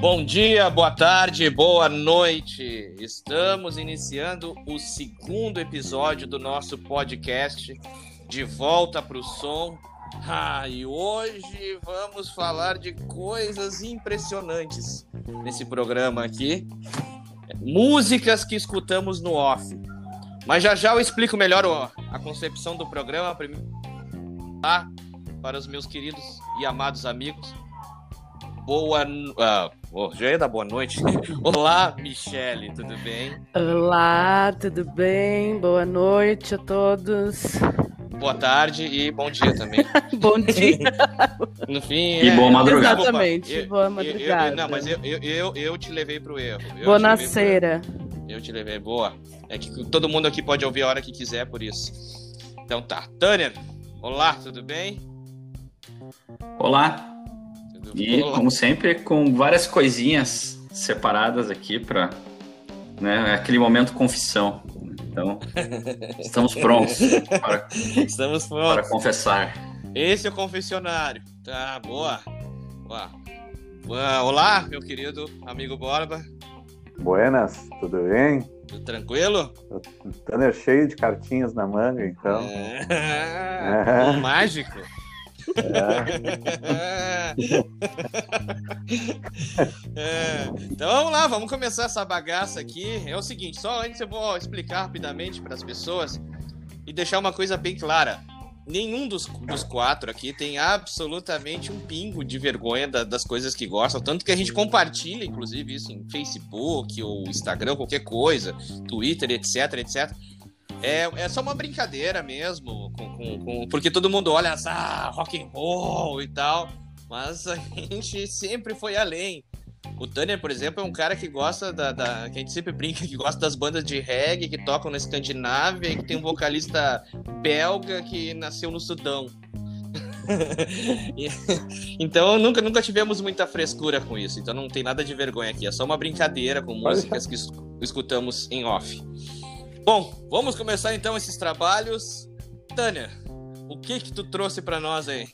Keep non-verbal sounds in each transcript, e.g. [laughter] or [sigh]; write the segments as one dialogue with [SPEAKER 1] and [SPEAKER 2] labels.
[SPEAKER 1] Bom dia, boa tarde, boa noite. Estamos iniciando o segundo episódio do nosso podcast De Volta para o Som. Ah, e hoje vamos falar de coisas impressionantes nesse programa aqui. Músicas que escutamos no off. Mas já já eu explico melhor a concepção do programa. Primeiro, para os meus queridos e amados amigos. Boa. Uh, oh, já ia dar boa noite. [laughs] Olá, Michele, tudo bem?
[SPEAKER 2] Olá, tudo bem? Boa noite a todos.
[SPEAKER 1] Boa tarde e bom dia também. [laughs]
[SPEAKER 2] bom dia.
[SPEAKER 1] No fim.
[SPEAKER 3] E é, boa madrugada.
[SPEAKER 2] Exatamente, eu, boa madrugada.
[SPEAKER 1] Eu, eu, não, mas eu, eu, eu, te levei pro erro.
[SPEAKER 2] boa nasceira.
[SPEAKER 1] Eu te levei, boa. É que todo mundo aqui pode ouvir a hora que quiser, por isso. Então tá. Tânia, olá, tudo bem?
[SPEAKER 3] Olá. E, como sempre, com várias coisinhas separadas aqui para né, aquele momento confissão. Então, [laughs] estamos prontos para,
[SPEAKER 1] estamos prontos.
[SPEAKER 3] para confessar.
[SPEAKER 1] Esse é o confessionário. Tá, boa. boa. Olá, meu querido amigo Borba.
[SPEAKER 4] Buenas, tudo bem?
[SPEAKER 1] Tudo tranquilo?
[SPEAKER 4] Tanner cheio de cartinhas na manga, então.
[SPEAKER 1] É... [laughs] é. Mágico. É. Então vamos lá, vamos começar essa bagaça aqui. É o seguinte, só antes eu vou explicar rapidamente para as pessoas e deixar uma coisa bem clara. Nenhum dos, dos quatro aqui tem absolutamente um pingo de vergonha da, das coisas que gostam, tanto que a gente compartilha, inclusive, isso em Facebook ou Instagram, qualquer coisa, Twitter, etc, etc. É, é só uma brincadeira mesmo, com, com, com, porque todo mundo olha, ah, rock and roll e tal, mas a [laughs] gente sempre foi além. O Tanner, por exemplo, é um cara que gosta da, da, que a gente sempre brinca, [laughs] que gosta das bandas de reggae que tocam na Escandinávia e que tem um vocalista belga que nasceu no Sudão. [laughs] então nunca, nunca tivemos muita frescura com isso, então não tem nada de vergonha aqui, é só uma brincadeira com músicas que escutamos em off. Bom, vamos começar então esses trabalhos. Tânia, o que que tu trouxe para nós aí?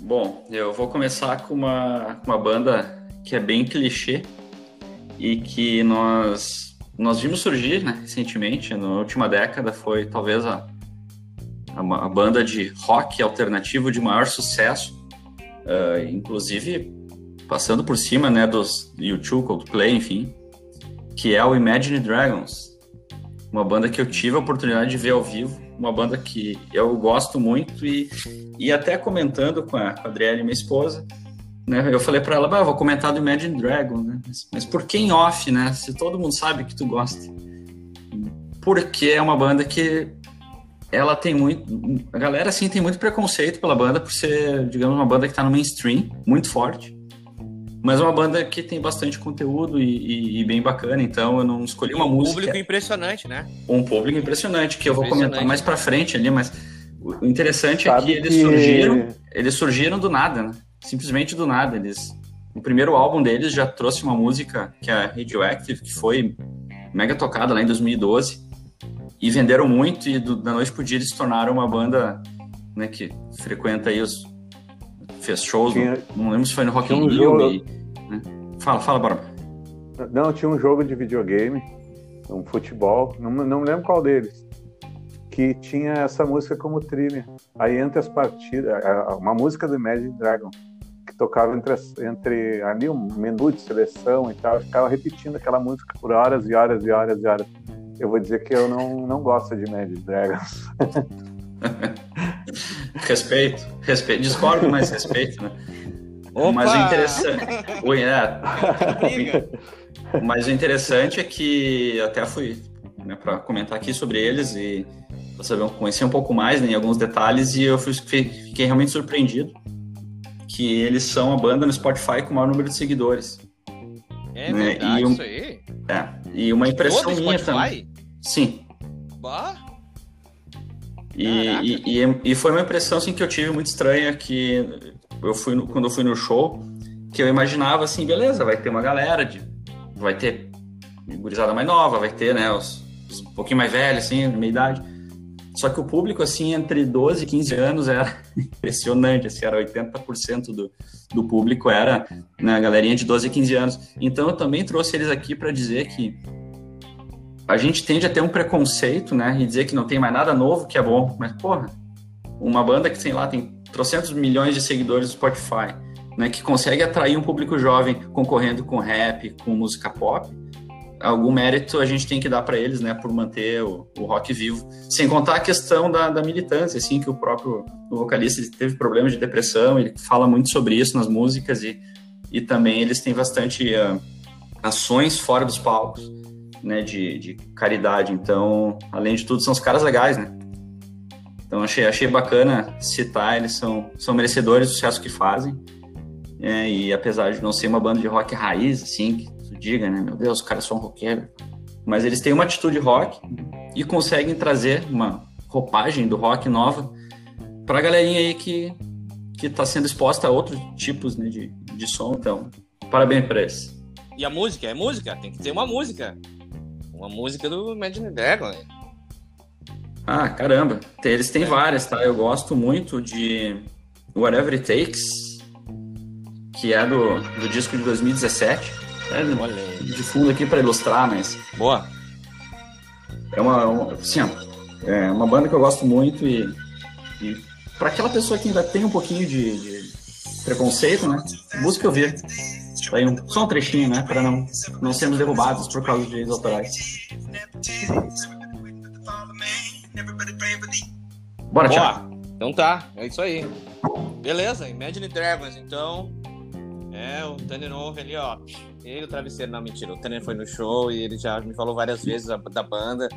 [SPEAKER 3] Bom, eu vou começar com uma, uma banda que é bem clichê e que nós nós vimos surgir né, recentemente, na última década, foi talvez a, a, a banda de rock alternativo de maior sucesso, uh, inclusive passando por cima né, dos YouTube, Coldplay, enfim, que é o Imagine Dragons uma banda que eu tive a oportunidade de ver ao vivo, uma banda que eu gosto muito e, e até comentando com a, com a Adriele, minha esposa, né, eu falei para ela, bah, vou comentar do Imagine Dragon, né, mas, mas por que em off, né, se todo mundo sabe que tu gosta? Porque é uma banda que ela tem muito, a galera assim tem muito preconceito pela banda por ser, digamos, uma banda que tá no mainstream, muito forte, mas é uma banda que tem bastante conteúdo e, e, e, bem bacana, então eu não escolhi uma
[SPEAKER 1] um
[SPEAKER 3] música.
[SPEAKER 1] Um público impressionante, né?
[SPEAKER 3] Um público impressionante, que eu vou comentar mais pra frente ali, mas o interessante Sabe é que eles que... surgiram. Eles surgiram do nada, né? Simplesmente do nada. Eles. O primeiro álbum deles já trouxe uma música que é Radioactive, que foi mega tocada lá em 2012. E venderam muito, e do, da noite pro dia eles se tornaram uma banda né, que frequenta aí os, fez shows, tinha, não lembro se foi no Rock in um Rio. E, né? Fala, fala, Barba.
[SPEAKER 4] Não, tinha um jogo de videogame, um futebol, não, não lembro qual deles, que tinha essa música como trilha. Aí entre as partidas, uma música do Imagine Dragon, que tocava entre, entre ali um menu de seleção e tal, ficava repetindo aquela música por horas e horas e horas e horas. Eu vou dizer que eu não, não gosto de Imagine Dragons. [laughs]
[SPEAKER 3] respeito, respeito. Discordo, mas respeito, né? Opa! Mas o interessante. É. mas o interessante é que até fui né, para comentar aqui sobre eles e para saber conhecer um pouco mais né, em alguns detalhes e eu fui, fiquei realmente surpreendido que eles são a banda no Spotify com o maior número de seguidores.
[SPEAKER 1] É né? verdade,
[SPEAKER 3] e um,
[SPEAKER 1] isso aí?
[SPEAKER 3] É, e uma impressão minha também. Sim.
[SPEAKER 1] Bah?
[SPEAKER 3] E, e, e, e, foi uma impressão assim, que eu tive muito estranha que eu fui no, quando eu fui no show, que eu imaginava assim, beleza, vai ter uma galera, de, vai ter gurizada mais nova, vai ter né, os, os um pouquinho mais velhos, assim, meia idade. Só que o público, assim, entre 12 e 15 anos era [laughs] impressionante, assim, era 80% do, do público era na né, galerinha de 12 a 15 anos. Então eu também trouxe eles aqui para dizer que a gente tende a ter um preconceito, né, e dizer que não tem mais nada novo que é bom, mas porra, uma banda que sei lá tem trocentos milhões de seguidores no Spotify, né, que consegue atrair um público jovem concorrendo com rap, com música pop, algum mérito a gente tem que dar para eles, né, por manter o, o, rock vivo. Sem contar a questão da, da militância, assim, que o próprio o vocalista teve problemas de depressão, ele fala muito sobre isso nas músicas e, e também eles têm bastante uh, ações fora dos palcos, né, de, de caridade. Então, além de tudo, são os caras legais, né? Então, achei, achei bacana citar, eles são, são merecedores do sucesso que fazem. É, e apesar de não ser uma banda de rock raiz, assim, que diga, né? Meu Deus, os caras são roqueiros. Mas eles têm uma atitude rock e conseguem trazer uma roupagem do rock nova para a galerinha aí que que está sendo exposta a outros tipos né, de, de som. Então, parabéns para eles.
[SPEAKER 1] E a música? É música? Tem que ter uma música. Uma música do Imagine Dragon. Né?
[SPEAKER 3] Ah, caramba. Eles têm é. várias, tá? Eu gosto muito de Whatever It Takes, que é do, do disco de 2017. É, de fundo aqui para ilustrar, mas.
[SPEAKER 1] Boa.
[SPEAKER 3] É uma, uma assim, é uma banda que eu gosto muito e, e para aquela pessoa que ainda tem um pouquinho de, de preconceito, né? Busca ouvir. Aí um, só um trechinho, né? Para não, não sermos derrubados por causa de direitos autorais.
[SPEAKER 1] Bora, Boa. Então tá, é isso aí. Beleza, Imagine Dragons, então. É, o Dani Novo ali, ó. Ele, o Travesseiro, não, mentira. O Tanner foi no show e ele já me falou várias vezes da banda,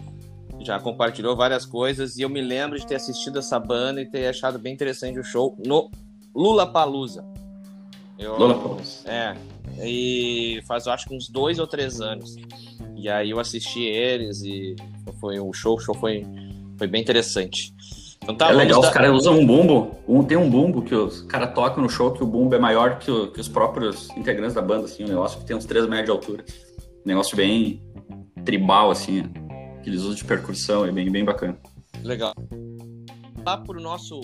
[SPEAKER 1] já compartilhou várias coisas. E eu me lembro de ter assistido essa banda e ter achado bem interessante o show no Lula Palusa.
[SPEAKER 3] Lula Palusa.
[SPEAKER 1] É. E faz, eu acho que uns dois ou três anos. E aí eu assisti eles e foi o show, o show foi, foi bem interessante.
[SPEAKER 3] Então tá, é legal, dar... os caras usam um bumbo. Um, tem um bumbo que os caras tocam no show que o bumbo é maior que, o, que, os próprios integrantes da banda, assim, um negócio que tem uns 3 metros de altura. Um negócio bem tribal, assim, que eles usam de percussão, é bem, bem bacana.
[SPEAKER 1] Legal. Lá pro nosso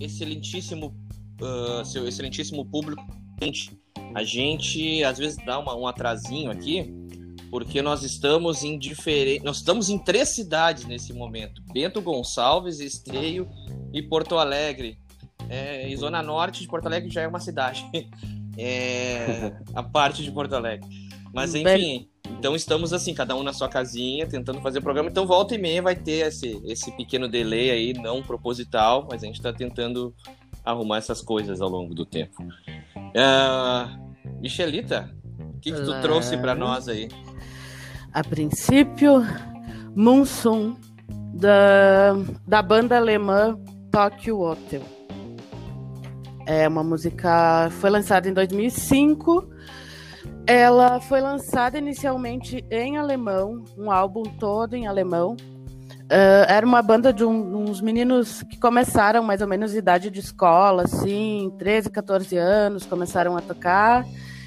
[SPEAKER 1] excelentíssimo, uh, seu excelentíssimo público, a gente às vezes dá uma, um atrasinho aqui, porque nós estamos em diferentes. Nós estamos em três cidades nesse momento: Bento Gonçalves, Esteio e Porto Alegre. É, e Zona Norte de Porto Alegre já é uma cidade. [laughs] É, a parte de Porto Alegre. Mas enfim, então estamos assim, cada um na sua casinha, tentando fazer o programa. Então volta e meia vai ter esse, esse pequeno delay aí, não proposital, mas a gente está tentando arrumar essas coisas ao longo do tempo. Uh, Michelita, o que, que tu trouxe para nós aí?
[SPEAKER 2] a princípio, Moonsoon, da, da banda alemã Tokyo Hotel. É uma música, foi lançada em 2005. Ela foi lançada inicialmente em alemão, um álbum todo em alemão. Uh, era uma banda de um, uns meninos que começaram mais ou menos idade de escola, assim, 13, 14 anos, começaram a tocar.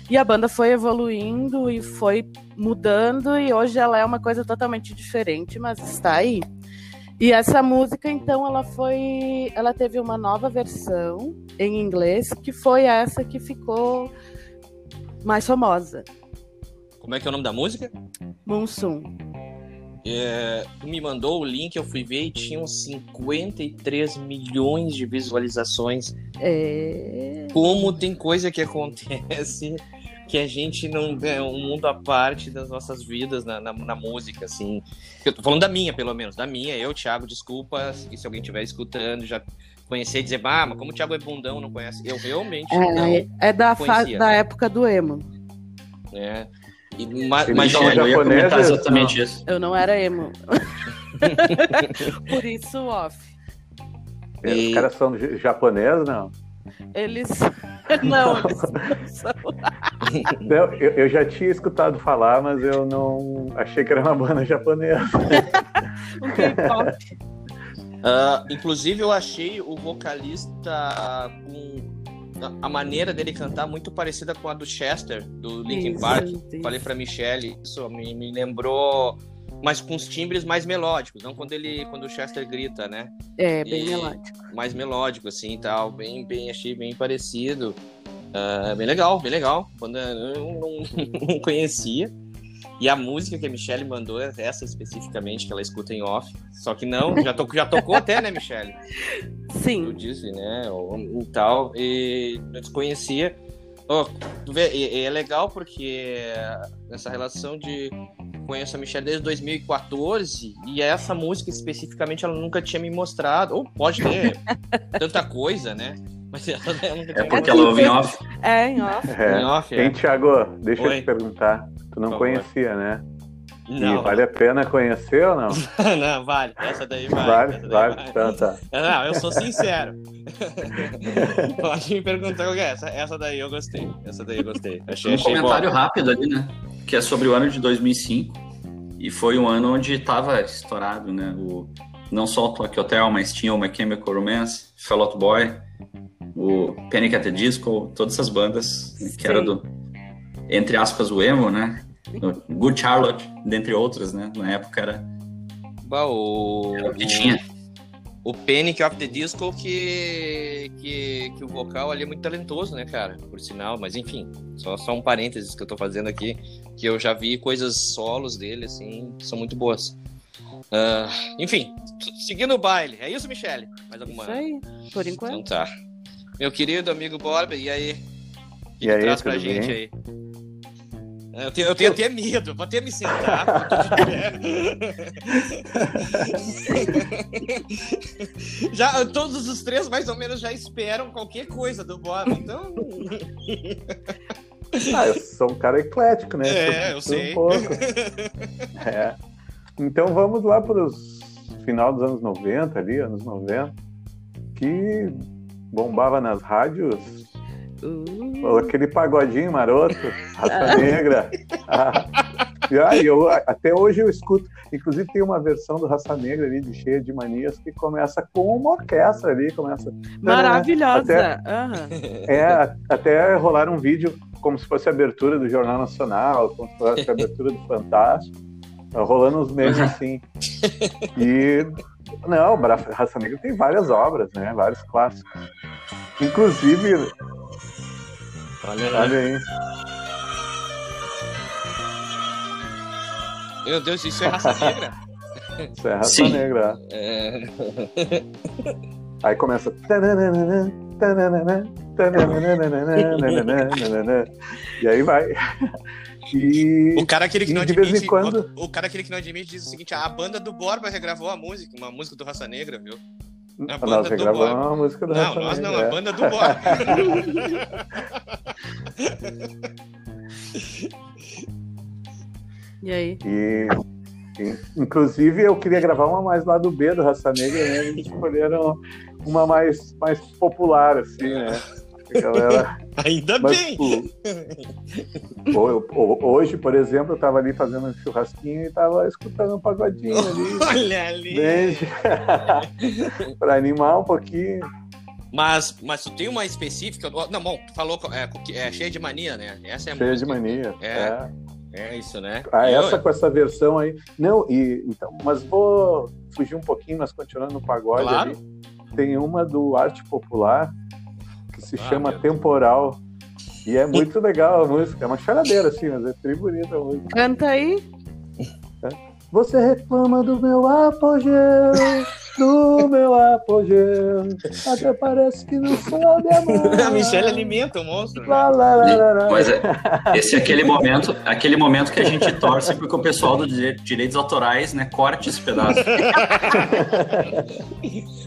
[SPEAKER 2] E a banda foi evoluindo e foi mudando, e hoje ela é uma coisa totalmente diferente, mas está aí. E essa música, então, ela foi. Ela teve uma nova versão em inglês, que foi essa que ficou mais famosa.
[SPEAKER 1] Como é que é o nome da música?
[SPEAKER 2] Monsoon.
[SPEAKER 1] É, tu me mandou o link, eu fui ver e tinha uns 53 milhões de visualizações.
[SPEAKER 2] É...
[SPEAKER 1] Como tem coisa que acontece que a gente não é um mundo à parte das nossas vidas na, na, na, música, assim. Eu tô falando da minha, pelo menos, da minha. Eu, Thiago, desculpa se, se alguém estiver escutando, já conhecer e dizer, ah, mas como o Thiago é bundão, não conhece. Eu realmente é, não
[SPEAKER 2] É da, fase, da época do emo.
[SPEAKER 1] É.
[SPEAKER 3] E, ma, mas eu ia comentar exatamente
[SPEAKER 2] não.
[SPEAKER 3] isso.
[SPEAKER 2] Eu não era emo. [laughs] Por isso, off.
[SPEAKER 4] E... Os caras são japoneses, não?
[SPEAKER 2] Eles. [laughs] Não, eles [laughs] não são.
[SPEAKER 4] Não, eu, eu, já tinha escutado falar, mas eu não achei que era uma banda japonesa.
[SPEAKER 2] um K-pop.
[SPEAKER 1] Uh, inclusive, eu achei o vocalista com a maneira dele cantar muito parecida com a do Chester, do Linkin Park. Isso. Falei pra Michelle, isso me, me lembrou mas com os timbres mais melódicos, não quando ele, quando o Chester grita, né?
[SPEAKER 2] É, bem
[SPEAKER 1] E-
[SPEAKER 2] melódico.
[SPEAKER 1] Mais melódico, assim, e tal, bem, bem, achei bem parecido. Ah, bem legal, bem legal. Banda eu não, não conhecia. E a música que a Michelle mandou é essa especificamente, que ela escuta em off. Só que não, já, to, já tocou até, né, Michelle? Eu
[SPEAKER 2] Sim.
[SPEAKER 1] disse, né? Ou, ou tal. E eu desconhecia. E- e é legal porque essa relação de conheço a Michelle desde 2014 e essa música especificamente ela nunca tinha me mostrado. Ou pode ter [laughs] tanta coisa, né? Mas ela, ela nunca
[SPEAKER 3] É
[SPEAKER 1] tinha
[SPEAKER 3] porque ela ouve em off.
[SPEAKER 2] É, em off.
[SPEAKER 1] mostrado. Em
[SPEAKER 4] É.
[SPEAKER 1] off,
[SPEAKER 4] Hein,
[SPEAKER 1] é.
[SPEAKER 4] Thiago, deixa eu
[SPEAKER 1] Oi.
[SPEAKER 4] te perguntar. Tu não
[SPEAKER 1] Por favor.
[SPEAKER 4] conhecia, né?
[SPEAKER 1] Não,
[SPEAKER 4] E vale a pena conhecer ou não? [laughs]
[SPEAKER 1] não, vale. Essa daí vale.
[SPEAKER 4] Vale,
[SPEAKER 1] daí
[SPEAKER 4] vale. Então tá. [laughs]
[SPEAKER 1] Não, eu sou sincero. [laughs] Pode me perguntar qual que é essa. Essa daí eu gostei. Essa daí eu gostei. Achei,
[SPEAKER 3] Um
[SPEAKER 1] achei bom.
[SPEAKER 3] comentário rápido ali, né? Que é sobre o ano de 2005. E foi um ano onde estava estourado, né? O, não só o Tokyo Hotel, mas tinha o My Chemical Romance, Fall Out Boy, o Panic! at the Disco, todas essas bandas né, que
[SPEAKER 2] Sim.
[SPEAKER 3] era do, entre aspas, o emo, né? O Good Charlotte, dentre outras, né? Na época era,
[SPEAKER 1] Bah, o,
[SPEAKER 3] era o que tinha.
[SPEAKER 1] o Panic of the Disco que, que, que o vocal ali é muito talentoso, né, cara? Por sinal, mas enfim, só, só um parênteses que eu tô fazendo aqui, que eu já vi coisas solos dele, assim, que são muito boas. Ah, enfim, seguindo o baile, é isso, Michele? Mais alguma?
[SPEAKER 2] Isso aí, por
[SPEAKER 1] Então
[SPEAKER 2] enquanto.
[SPEAKER 1] tá. Meu querido amigo Borba, e aí? O que
[SPEAKER 4] E aí,
[SPEAKER 1] traz pra gente
[SPEAKER 4] bem?
[SPEAKER 1] aí? Eu tenho, eu tenho até medo, vou até me sentar. [laughs] já, todos os três, mais ou menos, já esperam qualquer coisa do Borba, então. [laughs]
[SPEAKER 4] Ah, eu sou um cara eclético, né?
[SPEAKER 1] É, eu
[SPEAKER 4] Sou
[SPEAKER 1] sei.
[SPEAKER 4] Um pouco. [laughs] É. Então vamos lá para os final dos anos 90 ali, anos 90, que bombava nas rádios
[SPEAKER 2] Uh,
[SPEAKER 4] aquele pagodinho maroto, raça negra. Ah, e aí, eu, até hoje eu escuto. Inclusive tem uma versão do Raça Negra ali, de cheia de manias, que começa com uma orquestra ali, começa.
[SPEAKER 2] maravilhosa. Aham.
[SPEAKER 4] É, até rolar um vídeo como se fosse a abertura do Jornal Nacional, como se fosse a abertura do Fantástico, tá rolando uns memes assim. [laughs] E não, Raça Negra tem várias obras, né? Vários clássicos. Inclusive,
[SPEAKER 1] Olha
[SPEAKER 4] olha aí,
[SPEAKER 1] Meu Deus, isso é raça negra?
[SPEAKER 4] isso é Raça
[SPEAKER 3] Sim.
[SPEAKER 4] Negra.
[SPEAKER 1] É...
[SPEAKER 4] Aí começa. E aí vai. E
[SPEAKER 1] O cara aquele que não
[SPEAKER 4] de vez em
[SPEAKER 1] admite.
[SPEAKER 4] quando-
[SPEAKER 1] O, o cara aquele que não admite diz o seguinte: a banda do Borba regravou a música, uma música do Raça Negra, viu? a banda
[SPEAKER 4] nós
[SPEAKER 1] do
[SPEAKER 4] regravamos
[SPEAKER 1] Borba.
[SPEAKER 4] uma música do
[SPEAKER 1] Não,
[SPEAKER 4] Raça
[SPEAKER 1] nós não,
[SPEAKER 4] Negra,
[SPEAKER 1] a
[SPEAKER 4] é.
[SPEAKER 1] banda do Borba. [laughs]
[SPEAKER 2] E aí?
[SPEAKER 4] E, e, inclusive, eu queria gravar uma mais lá do B do Raça Negra, né? Eles escolheram uma mais, mais popular, assim, né? A galera. [laughs]
[SPEAKER 1] Ainda
[SPEAKER 4] Mas,
[SPEAKER 1] bem.
[SPEAKER 4] ho- hoje, por exemplo, eu tava ali fazendo um churrasquinho e tava escutando um pagodinho [laughs] ali.
[SPEAKER 1] Olha ali. [laughs]
[SPEAKER 4] pra animar um pouquinho.
[SPEAKER 1] Mas, mas tu tem uma específica. Não, bom, tu falou é, que é cheia de mania, né? Essa é
[SPEAKER 4] Cheia de mania.
[SPEAKER 1] É.
[SPEAKER 4] É.
[SPEAKER 1] É isso, né?
[SPEAKER 4] Ah,
[SPEAKER 1] Eu-
[SPEAKER 4] essa com essa versão aí. Não, e então, mas vou fugir um pouquinho, mas continuando no pagode
[SPEAKER 1] Claro.
[SPEAKER 4] ali. Tem uma do Arte Popular se
[SPEAKER 1] Ah,
[SPEAKER 4] chama. Temporal. E é muito legal a música. É uma choradeira, assim, mas é bem bonita a música.
[SPEAKER 2] Canta aí.
[SPEAKER 4] Você reclama do meu apogeu, do meu apogeu. Até parece que não soube amar.
[SPEAKER 1] A [laughs] Michelle alimenta o monstro.
[SPEAKER 4] Lá,
[SPEAKER 1] Né?
[SPEAKER 4] lá, lá, lá.
[SPEAKER 3] Mas é, esse é aquele momento, aquele momento que a gente torce porque o pessoal dos dire- direitos autorais, né, corte esse pedaço. [laughs]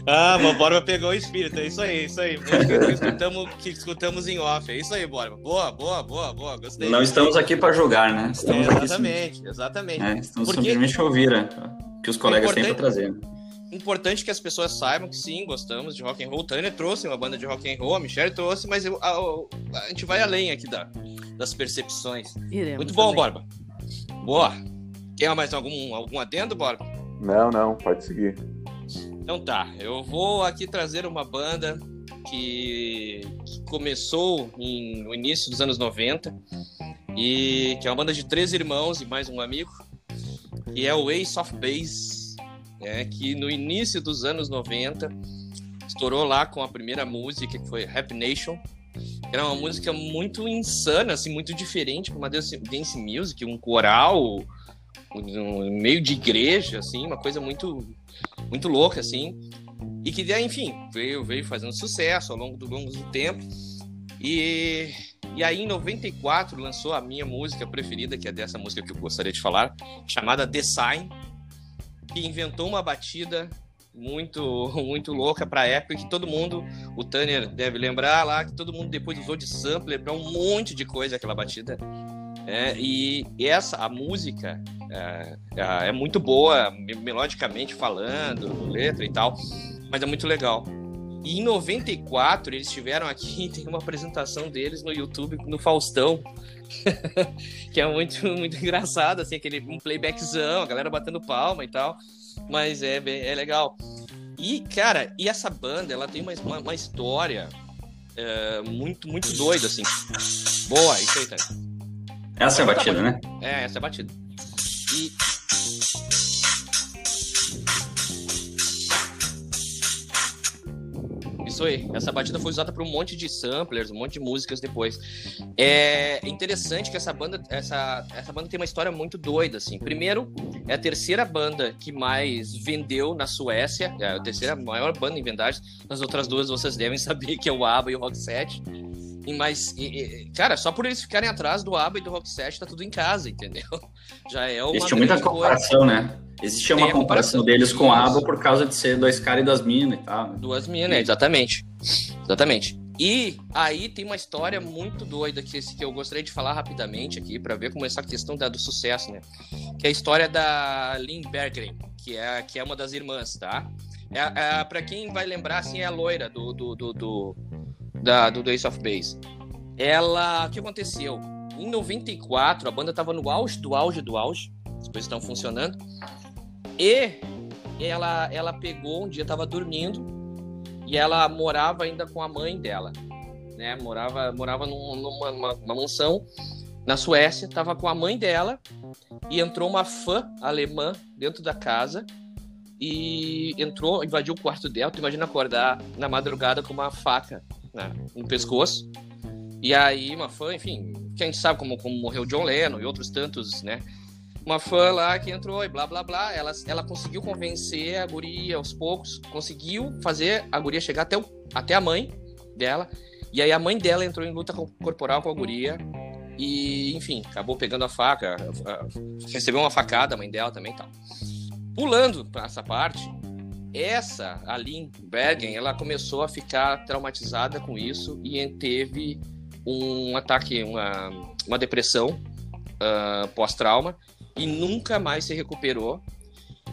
[SPEAKER 1] Ah, mas o Borba pegou o espírito. É isso aí, isso aí. Que escutamos, que escutamos em off. É isso aí, Borba. Boa, boa, boa, boa. Gostei.
[SPEAKER 3] Não estamos aqui para julgar, né?
[SPEAKER 1] É,
[SPEAKER 3] Estamos aqui
[SPEAKER 1] exatamente, exatamente.
[SPEAKER 3] É, estamos
[SPEAKER 1] Porque-
[SPEAKER 3] simplesmente ouvir né, o que os colegas têm para
[SPEAKER 1] importante-
[SPEAKER 3] trazer.
[SPEAKER 1] Importante que as pessoas saibam que sim, gostamos de rock and roll. O Tânia trouxe uma banda de rock and roll, a Michelle trouxe, mas eu- a, a gente vai além aqui da, das percepções.
[SPEAKER 2] Iremos
[SPEAKER 1] Muito bom,
[SPEAKER 2] também.
[SPEAKER 1] Borba. Boa. Quer mais algum, algum adendo, Borba?
[SPEAKER 4] Não, não, pode seguir.
[SPEAKER 1] Então tá, eu vou aqui trazer uma banda que, que começou em- no início dos anos 90 e que é uma banda de três irmãos e mais um amigo. que é o Ace of Base, né, que no início dos anos 90 estourou lá com a primeira música, que foi Happy Nation, era uma música muito insana, assim, muito diferente para uma dance, dance music, um coral, um meio de igreja, assim, uma coisa muito, muito louca, assim, e que, enfim, veio, veio fazendo sucesso ao longo do, longo do tempo, e, e aí em 94 lançou a minha música preferida, que é dessa música que eu gostaria de falar, chamada The Sign, que inventou uma batida muito muito louca para época que todo mundo, o Tanner deve lembrar lá, que todo mundo depois usou de sampler para um monte de coisa aquela batida. É, e essa, a música é, é, é muito boa, melodicamente falando, letra e tal, mas é muito legal. E em 94 eles tiveram aqui, [laughs] tem uma apresentação deles no YouTube, no Faustão, [laughs] que é muito, muito engraçado, assim, aquele um playbackzão, a galera batendo palma e tal. Mas é, é legal. E, cara, e essa banda, ela tem uma, uma, história é, muito, muito doida, assim. Boa, isso aí, tá.
[SPEAKER 3] Essa é a batida, né?
[SPEAKER 1] É, essa é a batida. E Isso aí. Essa batida foi usada para um monte de samplers, um monte de músicas depois. É interessante que essa banda, essa, essa banda tem uma história muito doida, assim. Primeiro, é a terceira banda que mais vendeu na Suécia, é a terceira maior banda em vendagem. As outras duas vocês devem [laughs] saber que é o ABBA e o Rock 7. Mas, cara, só por eles ficarem atrás do ABBA e do Rock 7, tá tudo em casa, entendeu? [laughs] Já é uma
[SPEAKER 3] Existe muita comparação, coisa. né? Existia uma comparação, deles com a ABBA por causa de ser dois caras e das minas e tal. Né?
[SPEAKER 1] Duas minas, exatamente. Exatamente. E aí tem uma história muito doida que, que eu gostaria de falar rapidamente aqui para ver como essa questão da, do sucesso, né? Que é a história da Lynn Berggren, que é, que é uma das irmãs, tá? É, é, para quem vai lembrar, assim, é a loira do, do, do, do da, do Ace of Base. Ela, o que aconteceu? Em 94, a banda tava no auge do auge do auge, as coisas estão funcionando. E ela, ela pegou um dia, tava dormindo, e ela morava ainda com a mãe dela, né? Morava, morava num, numa uma, uma mansão na Suécia, tava com a mãe dela e entrou uma fã alemã dentro da casa e entrou, invadiu o quarto dela. Tu imagina acordar na madrugada com uma faca né, no pescoço. E aí, uma fã, enfim, quem sabe como, como morreu John Lennon e outros tantos, né? Uma fã lá que entrou e blá blá blá. Ela, ela conseguiu convencer a guria aos poucos, conseguiu fazer a guria chegar até, o, até a mãe dela. E aí a mãe dela entrou em luta corporal com a guria. E, enfim, acabou pegando a faca, recebeu uma facada, a mãe dela também e tal. Pulando para essa parte, essa, a Lynn Bergen, ela começou a ficar traumatizada com isso e teve um ataque, uma, uma depressão uh, pós-trauma e nunca mais se recuperou.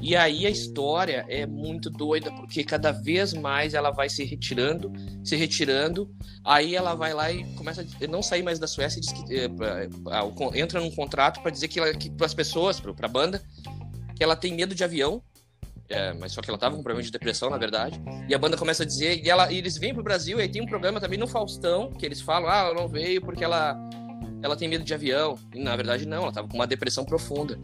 [SPEAKER 1] E aí a história é muito doida, porque cada vez mais ela vai se retirando, se retirando, aí ela vai lá e começa a não sair mais da Suécia diz que, pra, entra num contrato para dizer que, que para as pessoas, para a banda, que ela tem medo de avião é, mas só que ela tava com problema de depressão, na verdade. E a banda começa a dizer, e, ela, e eles vêm pro Brasil, e aí tem um programa também no Faustão, que eles falam, ah, ela não veio porque ela, ela tem medo de avião. E na verdade não, ela tava com uma depressão profunda.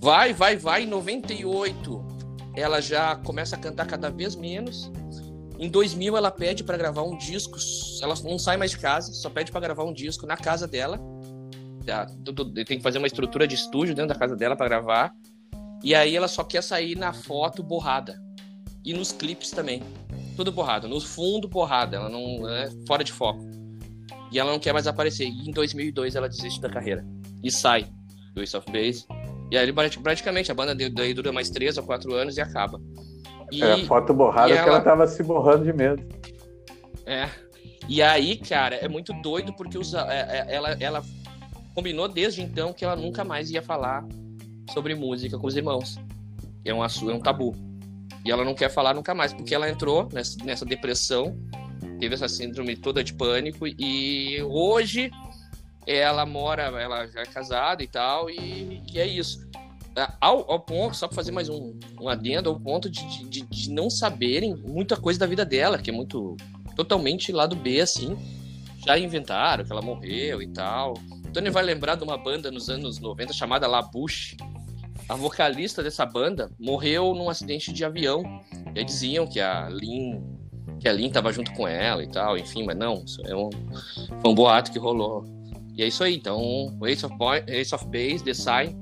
[SPEAKER 1] Vai, vai, vai, em 98 ela já começa a cantar cada vez menos. Em 2000 ela pede para gravar um disco, ela não sai mais de casa, só pede para gravar um disco na casa dela. Tem que fazer uma estrutura de estúdio dentro da casa dela para gravar. E aí ela só quer sair na foto borrada. E nos clipes também. Tudo borrado. No fundo, borrada. Ela não é fora de foco. E ela não quer mais aparecer. E em 2002 ela desiste da carreira. E sai do Ace of Base. E aí praticamente a banda daí dura mais 3 ou 4 anos e acaba. E,
[SPEAKER 4] é a foto borrada ela... que ela tava se borrando de medo.
[SPEAKER 1] É. E aí, cara, é muito doido porque usa, é, é, ela, ela combinou desde então que ela nunca mais ia falar sobre música com os irmãos. É um, é um tabu. E ela não quer falar nunca mais, porque ela entrou nessa, nessa depressão, teve essa síndrome toda de pânico, e hoje ela mora, ela já é casada e tal, e, e é isso. Ao, ao, ponto, só para fazer mais um, um adendo, ao ponto de, de, de, não saberem muita coisa da vida dela, que é muito totalmente lado B, assim. Já inventaram que ela morreu e tal. Tony vai lembrar de uma banda nos anos 90 chamada La Bouche, a vocalista dessa banda morreu num acidente de avião. E aí diziam que a Lin que a Lin tava junto com ela e tal, enfim, mas não, é um, foi um boato que rolou. E é isso aí, então, Ace of, Boy, Ace of Base, The Sign.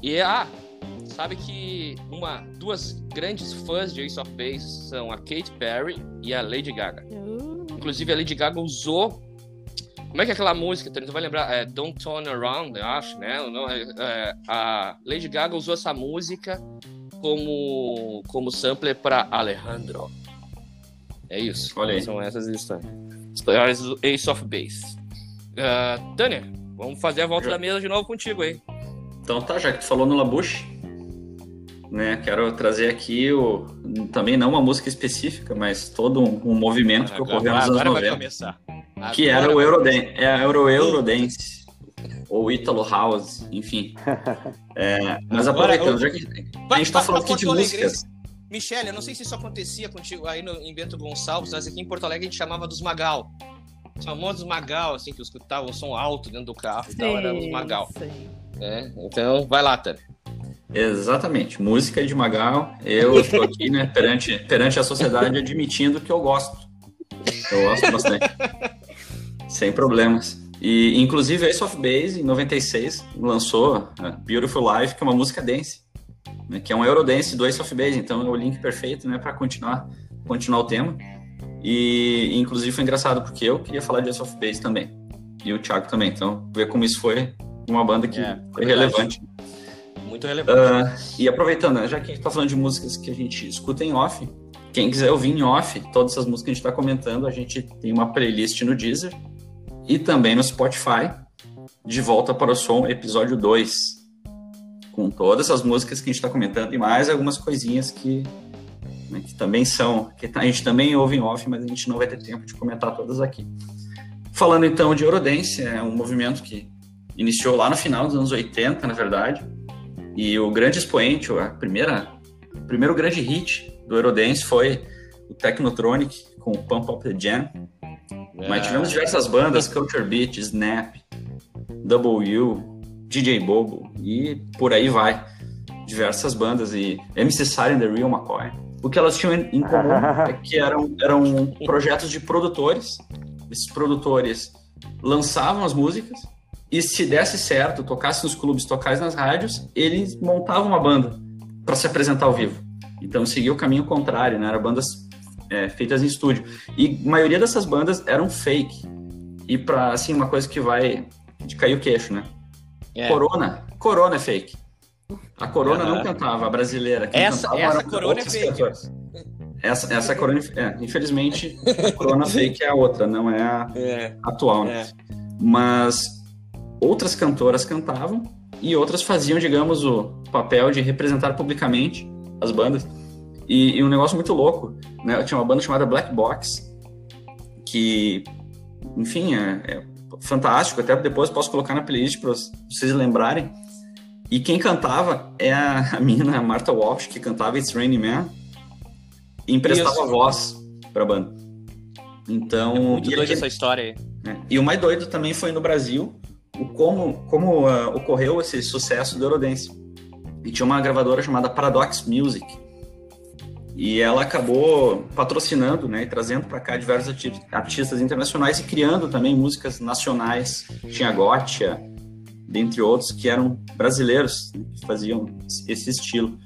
[SPEAKER 1] E ah, sabe que uma, duas grandes fãs de Ace of Base são a Katy Perry e a Lady Gaga.
[SPEAKER 2] Uh,
[SPEAKER 1] Inclusive, a Lady Gaga usou. Como é que é aquela música? Tu vai lembrar? É Don't Turn Around, eu acho, né? Não, é, é, a Lady Gaga usou essa música como, como sampler para Alejandro. É isso.
[SPEAKER 3] Olha aí.
[SPEAKER 1] São essas histórias. Histórias do Ace of Base. Uh, Tânia, vamos fazer a volta
[SPEAKER 3] Já.
[SPEAKER 1] da mesa de novo contigo aí.
[SPEAKER 3] Então tá, já que tu falou no Labuche, né, quero trazer aqui o, também não uma música específica, mas todo um, um movimento que ocorreu nos anos
[SPEAKER 1] agora vai
[SPEAKER 3] 90,
[SPEAKER 1] começar.
[SPEAKER 3] que
[SPEAKER 1] Agora
[SPEAKER 3] era o
[SPEAKER 1] vai
[SPEAKER 3] Eurodance, é a Euro Eurodance, ou Italo House, enfim. [laughs] É, mas
[SPEAKER 1] Agora,
[SPEAKER 3] aproveitando, já que a gente tá
[SPEAKER 1] vai
[SPEAKER 3] falando aqui de músicas,
[SPEAKER 1] Michele, eu não sei se isso acontecia contigo aí no, em Bento Gonçalves, mas aqui em Porto Alegre a gente chamava dos Magal. Os famosos Magal, assim, que escutavam o som alto dentro do carro e tal, era os
[SPEAKER 2] sim,
[SPEAKER 1] Magal. né? Então, vai lá, Tânia.
[SPEAKER 3] Exatamente, música de Magal. Eu estou aqui, né, perante, perante a sociedade, admitindo que eu gosto. Eu gosto bastante. [laughs] Sem problemas. E, inclusive, Ace of Base, em 96, lançou uh, Beautiful Life, que é uma música dance, né, que é um Eurodance do Ace of Base. Então, é o link perfeito né, para continuar, continuar o tema. E, inclusive, foi engraçado, porque eu queria falar de Ace of Base também. E o Thiago também. Então, ver como isso foi uma banda que
[SPEAKER 1] É,
[SPEAKER 3] foi
[SPEAKER 1] verdade.
[SPEAKER 3] relevante.
[SPEAKER 1] Muito relevante.
[SPEAKER 3] Ah, e aproveitando, né, já que a gente tá falando de músicas que a gente escuta em off, quem quiser ouvir em off, todas essas músicas que a gente tá comentando, a gente tem uma playlist no Deezer e também no Spotify, De Volta para o Som, episódio 2, com todas essas músicas que a gente tá comentando e mais algumas coisinhas que, né, que também são, que a gente também ouve em off, mas a gente não vai ter tempo de comentar todas aqui. Falando então de Eurodance, é um movimento que iniciou lá no final dos anos 80, na verdade, e o grande expoente, a primeira, o primeiro grande hit do Eurodance foi o Technotronic com o Pump Up the Jam. Mas tivemos diversas bandas, Culture Beat, Snap, W, DJ Bobo e por aí vai. Diversas bandas e MC Silent The Real McCoy. O que elas tinham em comum é que eram, eram projetos de produtores. Esses produtores lançavam as músicas e se desse certo, tocasse nos clubes, tocasse nas rádios, eles montavam uma banda para se apresentar ao vivo. Então seguia o caminho contrário, né? Eram bandas é, feitas em estúdio. E a maioria dessas bandas eram fake. E para assim uma coisa que vai de cair o queixo, né?
[SPEAKER 1] É.
[SPEAKER 3] Corona, Corona é fake. A Corona
[SPEAKER 1] Aham.
[SPEAKER 3] não cantava, a brasileira.
[SPEAKER 1] Essa-
[SPEAKER 3] cantava
[SPEAKER 1] essa Corona é fake.
[SPEAKER 3] cantores. Essa, essa Corona, é, infelizmente, a Corona [laughs] fake é a outra, não é a
[SPEAKER 1] É,
[SPEAKER 3] atual. né?
[SPEAKER 1] é.
[SPEAKER 3] mas outras cantoras cantavam e outras faziam, digamos, o papel de representar publicamente as bandas. E, e um negócio muito louco, né? Tinha uma banda chamada Black Box, que, enfim, é, é fantástico. Até depois posso colocar na playlist para vocês lembrarem. E quem cantava é a, a menina Martha Walsh, que cantava It's Raining Man, e emprestava
[SPEAKER 1] Isso.
[SPEAKER 3] voz para a banda. Então,
[SPEAKER 1] É muito doida essa história aí.
[SPEAKER 3] né? E o mais doido também foi no Brasil o como, como ah, ocorreu esse sucesso do Eurodance. E tinha uma gravadora chamada Paradox Music. E ela acabou patrocinando né, e trazendo para cá diversos arti- artistas internacionais e criando também músicas nacionais. Tinha Gotcha, dentre outros, que eram brasileiros, né, que faziam esse estilo.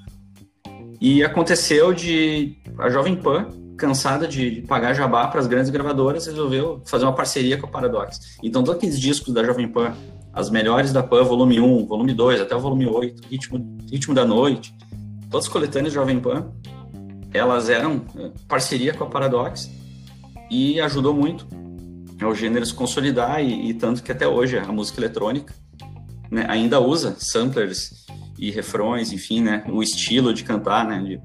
[SPEAKER 3] E aconteceu de a Jovem Pan, cansada de pagar jabá para as grandes gravadoras, resolveu fazer uma parceria com a Paradox. Então, todos aqueles discos da Jovem Pan, as melhores da Pan, volume 1, volume 2, até o volume 8, Ritmo, Ritmo da Noite, todas as coletâneas da Jovem Pan, elas eram eh, parceria com a Paradox e ajudou muito ao gênero se consolidar e, e tanto que até hoje a música eletrônica né, ainda usa samplers e refrões, enfim, né, o estilo de cantar, né, de-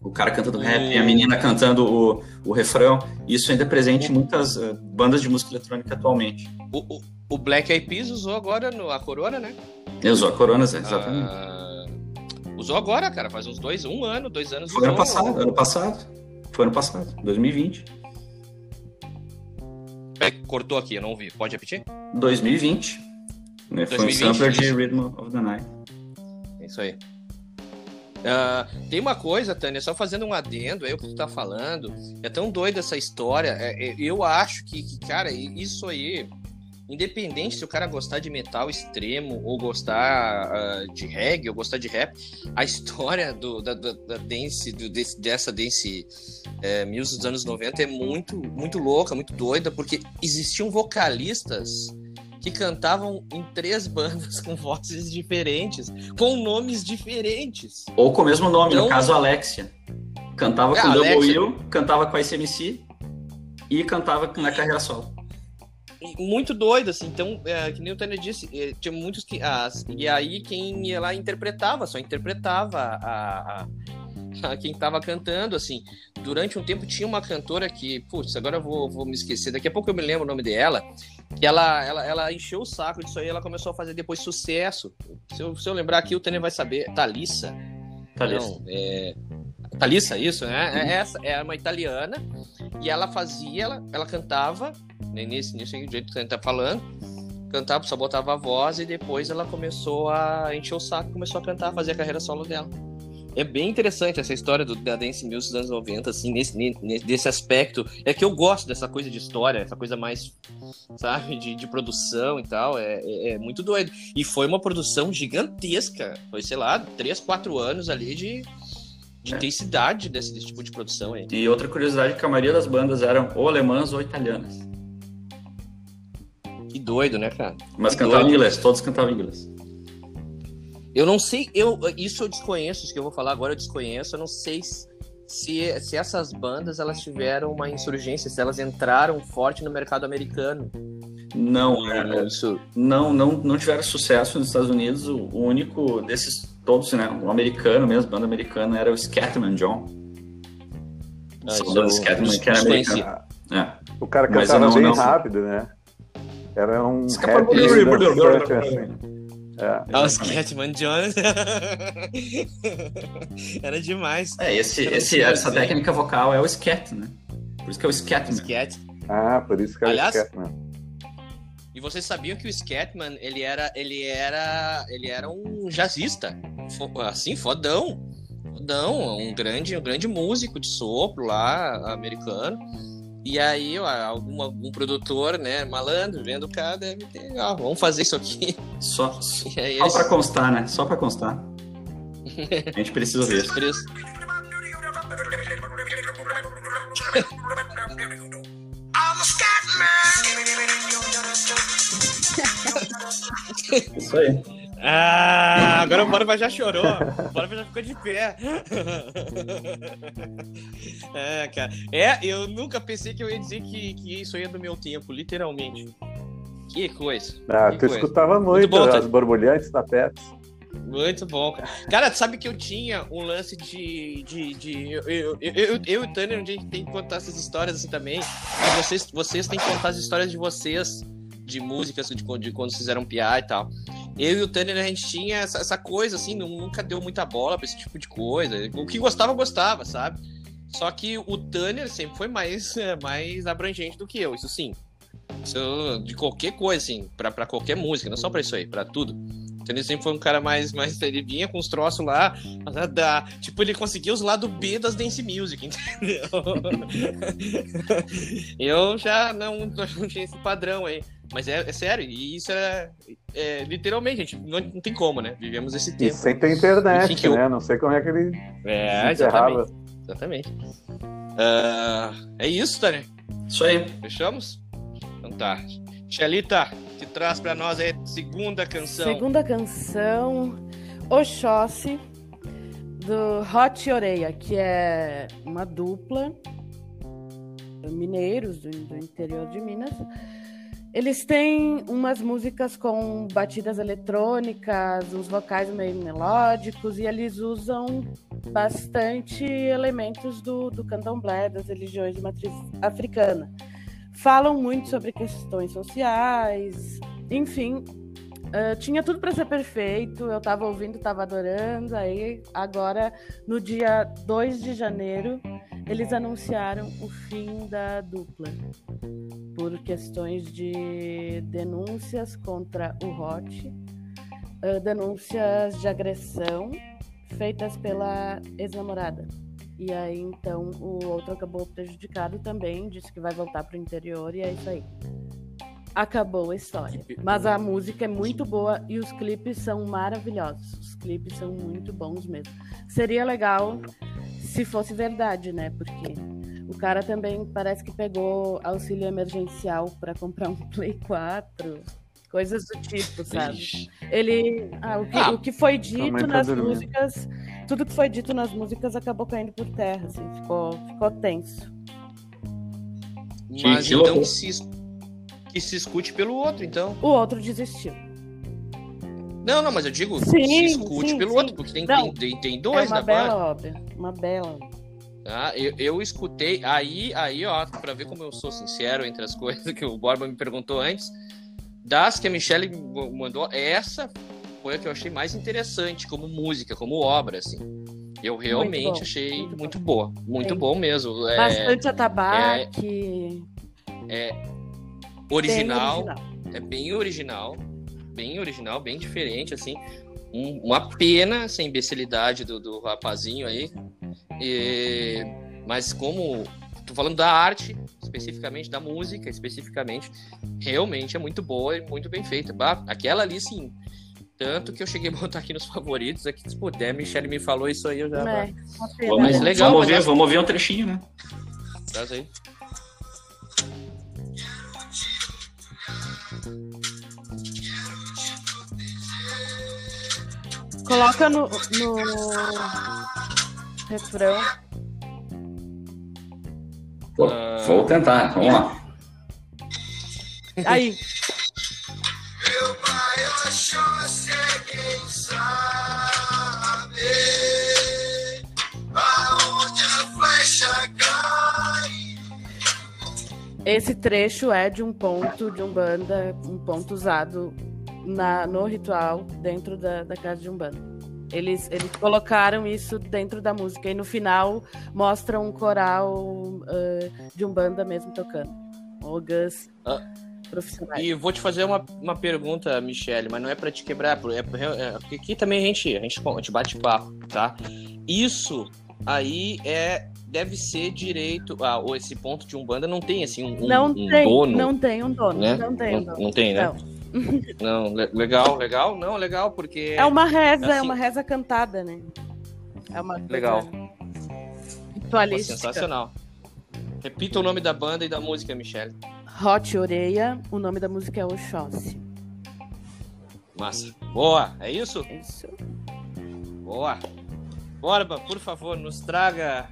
[SPEAKER 3] o cara cantando rap e a menina cantando o, o refrão, isso ainda é presente em muitas eh, bandas de música eletrônica atualmente.
[SPEAKER 1] O, o, o Black Eyed Peas usou agora no, a Corona, né?
[SPEAKER 3] Usou a Coronas, exatamente.
[SPEAKER 1] Ah, usou agora, cara, faz uns dois, um ano, dois anos.
[SPEAKER 3] Foi ano
[SPEAKER 1] usou-
[SPEAKER 3] passado, ano passado. Foi ano passado, 2020.
[SPEAKER 1] É, cortou aqui, eu não ouvi. Pode repetir?
[SPEAKER 3] 2020. Né, foi um
[SPEAKER 1] 2020,
[SPEAKER 3] sampler de. Rhythm of the Night.
[SPEAKER 1] isso aí. Uh, tem uma coisa, Tânia, só fazendo um adendo aí o que tu tá falando. É tão doida essa história. É, é, eu acho que, que, cara, isso aí independente se o cara gostar de metal extremo ou gostar uh, de reggae ou gostar de rap, a história do, da, da, da dance, do, desse, dessa dance é, music dos anos 90 é muito, muito louca, muito doida, porque existiam vocalistas que cantavam em três bandas [laughs] com vozes diferentes, com nomes diferentes.
[SPEAKER 3] Ou com o mesmo nome, então, no caso Alexia. Cantava é, com. Double Will, cantava com a ICMC e cantava na carreira solo
[SPEAKER 1] muito doido, assim. Então, é, que nem o Tânia disse, é, tinha muitos que. As, e aí quem ia lá interpretava, só interpretava a, a, [laughs] a, quem tava cantando, assim. Durante um tempo tinha uma cantora que, putz, agora eu vou, vou me esquecer, daqui a pouco eu me lembro o nome dela, que ela, ela, ela encheu o saco disso aí, ela começou a fazer depois sucesso. Se eu, se eu lembrar aqui, o Tânia vai saber. Thalissa.
[SPEAKER 3] Thalissa.
[SPEAKER 1] Não, é. Thalissa, isso, né? É, essa é uma italiana e ela fazia, ela, ela cantava né, nesse, nesse jeito que a gente tá falando. Cantava, só botava a voz e depois ela começou a encher o saco, começou a cantar, fazer a carreira solo dela. É bem interessante essa história do, da Dance Music dos anos 90, assim, nesse, nesse, desse aspecto. É que eu gosto dessa coisa de história, essa coisa mais, sabe, de, de produção e tal. É, é, é, muito doido. E foi uma produção gigantesca. Foi, sei lá, 3, 4 anos ali de, de é. intensidade desse, desse, tipo de produção aí.
[SPEAKER 3] E outra curiosidade é que a maioria das bandas eram ou alemãs ou italianas.
[SPEAKER 1] Que doido, né, cara?
[SPEAKER 3] Mas
[SPEAKER 1] que
[SPEAKER 3] cantavam em inglês, todos cantavam em inglês.
[SPEAKER 1] Eu não sei, eu, isso eu desconheço, isso que eu vou falar agora eu desconheço, eu não sei se, se essas bandas elas tiveram uma insurgência, se elas entraram forte no mercado americano.
[SPEAKER 3] Não, é, isso... não, não, não tiveram sucesso nos Estados Unidos. O, o único desses todos, né, o americano mesmo, banda americana, era o Scatman John.
[SPEAKER 4] Ah, o Scatman que era americano. É. O cara cantava não, bem não, rápido, né? Era um rap
[SPEAKER 1] assim. É. O Scatman Jones. Era demais.
[SPEAKER 3] É, esse, esse, essa técnica vocal é o scat, né? Por isso que é o Scatman.
[SPEAKER 1] Scat.
[SPEAKER 4] Ah, por isso que é Aliás, o Scatman.
[SPEAKER 1] E vocês sabiam que o Scatman, ele era, ele era, ele era um jazzista, assim, fodão. Fodão, um grande, um grande músico de sopro lá, americano. E aí, algum, algum produtor, né, malandro, vendo o cara, deve ter, ó, vamos fazer isso aqui.
[SPEAKER 3] Só, [laughs] só eles... pra constar, né? Só pra constar. [laughs] A gente precisa ver. Isso. Isso aí.
[SPEAKER 1] Ah, agora o Borba já chorou. O Borba já ficou de pé. [laughs] É, cara. É, eu nunca pensei que eu ia dizer que, que isso aí é do meu tempo, literalmente. Que coisa.
[SPEAKER 4] Ah,
[SPEAKER 1] que
[SPEAKER 4] tu
[SPEAKER 1] coisa.
[SPEAKER 4] escutava muito, muito bom, as tá... borbulhantes da Pepsi.
[SPEAKER 1] Muito bom, cara. Cara, sabe que eu tinha um lance de. de, de eu, eu, eu, eu, e o Tânia, a gente tem que contar essas histórias assim também. E vocês, vocês têm que contar as histórias de vocês, de músicas, de, de quando fizeram piar e tal eu e o Tanner, a gente tinha essa, essa, coisa, assim, nunca deu muita bola pra esse tipo de coisa. O que gostava, gostava, sabe? Só que o Tanner sempre foi mais, [laughs] mais abrangente do que eu, isso sim. Isso, de qualquer coisa, assim, pra, pra qualquer música, não só pra isso aí, pra tudo. O Tanner sempre foi um cara mais, mais. Ele vinha com os troços lá, da, tipo, ele conseguia os lados B das dance music, [laughs] entendeu? eu já não, não tinha esse padrão aí. Mas é, é, sério, e isso é, é, literalmente, gente, não, não, tem como, né? Vivemos esse tempo. E
[SPEAKER 4] sem ter internet, Enfim, né? Eu... Não sei como é que ele.
[SPEAKER 1] É, exatamente. Exatamente. Uh, é isso, Tânia.
[SPEAKER 3] Isso aí.
[SPEAKER 1] Fechamos? Então tá. Xelita, que traz pra nós aí segunda canção.
[SPEAKER 2] Segunda canção, Oxóssi, do Hot Oreia, que é uma dupla mineiros do, do interior de Minas eles têm umas músicas com batidas eletrônicas, uns vocais meio melódicos, e eles usam bastante elementos do, do candomblé, das religiões de matriz africana. Falam muito sobre questões sociais, enfim, Uh, tinha tudo para ser perfeito, eu estava ouvindo, estava adorando. Aí, agora, no dia 2 de janeiro, eles anunciaram o fim da dupla por questões de denúncias contra o Hot uh, denúncias de agressão feitas pela ex-namorada. E aí, então, o outro acabou prejudicado também, disse que vai voltar pro interior e é isso aí. Acabou a história. Mas a música é muito boa e os clipes são maravilhosos. Os clipes são muito bons mesmo. Seria legal se fosse verdade, né? Porque o cara também parece que pegou auxílio emergencial para comprar um Play 4. Coisas do tipo, sabe?
[SPEAKER 1] Ixi.
[SPEAKER 2] Ele. ah, o, que,
[SPEAKER 1] Ah,
[SPEAKER 2] o que foi dito
[SPEAKER 4] tá
[SPEAKER 2] nas
[SPEAKER 4] dormindo.
[SPEAKER 2] músicas. Tudo que foi dito nas músicas acabou caindo por terra, assim, ficou, ficou tenso.
[SPEAKER 1] Mas
[SPEAKER 3] que
[SPEAKER 1] então que se, que se escute pelo outro, então.
[SPEAKER 2] O outro desistiu.
[SPEAKER 1] Não, não, mas eu digo,
[SPEAKER 2] Sim,
[SPEAKER 1] se escute
[SPEAKER 2] sim,
[SPEAKER 1] pelo
[SPEAKER 2] sim.
[SPEAKER 1] outro, porque tem,
[SPEAKER 2] Não,
[SPEAKER 1] tem, tem, tem
[SPEAKER 2] é
[SPEAKER 1] dois
[SPEAKER 2] uma
[SPEAKER 1] na
[SPEAKER 2] bela obra. Uma bela.
[SPEAKER 1] Tá? Eu, eu escutei, aí, aí, ó, pra ver como eu sou sincero entre as coisas [laughs] que o Borba me perguntou antes, das que a Michelle mandou, essa foi a que eu achei mais interessante como música, como obra, assim. Eu realmente
[SPEAKER 2] bom,
[SPEAKER 1] achei
[SPEAKER 2] muito
[SPEAKER 1] muito, boa, muito
[SPEAKER 2] Tem
[SPEAKER 1] bom mesmo. É
[SPEAKER 2] Bastante atabaque.
[SPEAKER 1] original,
[SPEAKER 2] bem original.
[SPEAKER 1] é bem original, bem original, bem diferente, assim. Um- uma pena essa imbecilidade do, do rapazinho aí. E- mas como tô falando da arte, especificamente da música, especificamente, realmente é muito boa e muito bem feita. Bah, aquela ali, sim. Tanto que eu cheguei a [laughs] botar aqui nos favoritos, aqui, se puder, a Michelle me falou isso aí, eu já.
[SPEAKER 2] É, uma pena.
[SPEAKER 3] Vamos,
[SPEAKER 1] Mas legal,
[SPEAKER 3] vamos,
[SPEAKER 1] mas
[SPEAKER 3] ouvir,
[SPEAKER 1] essa-
[SPEAKER 3] vamos ouvir um trechinho, né?
[SPEAKER 1] Traz aí.
[SPEAKER 2] Coloca no, no refrão.
[SPEAKER 1] Ah.
[SPEAKER 3] vou tentar, vamos lá.
[SPEAKER 2] Aí,
[SPEAKER 5] Meu maior chance é quem sabe aonde a flecha cai.
[SPEAKER 2] esse trecho é de um ponto de Umbanda, um ponto usado na, no ritual dentro da, da casa de Umbanda. Eles, eles colocaram isso dentro da música e no final mostra um coral ah, de Umbanda mesmo tocando. Ogas
[SPEAKER 1] Ah.
[SPEAKER 2] profissionais.
[SPEAKER 1] E vou te fazer uma, uma pergunta, Michele, mas não é pra te quebrar, é, é, porque aqui também a gente, a gente, a gente bate papo, tá? Isso aí é deve ser direito. Ah, ou esse ponto de Umbanda não tem assim um, um-
[SPEAKER 2] Não
[SPEAKER 1] um
[SPEAKER 2] tem,
[SPEAKER 1] dono,
[SPEAKER 2] não tem um dono,
[SPEAKER 1] né?
[SPEAKER 2] não tem um
[SPEAKER 1] não,
[SPEAKER 2] dono.
[SPEAKER 1] não tem, né?
[SPEAKER 2] Não. [laughs]
[SPEAKER 1] Não, le- legal, legal, não, legal, porque
[SPEAKER 2] É uma reza, é
[SPEAKER 1] assim-
[SPEAKER 2] uma reza cantada, né? É uma coisa
[SPEAKER 1] Legal. Pô,
[SPEAKER 2] ritualística.
[SPEAKER 1] sensacional. Repita o nome da banda e da música, Michele.
[SPEAKER 2] Hot Oreia, o nome da música é Oxóssi.
[SPEAKER 1] Massa. Boa, é isso?
[SPEAKER 2] Isso.
[SPEAKER 1] Boa. Borba, por favor, nos traga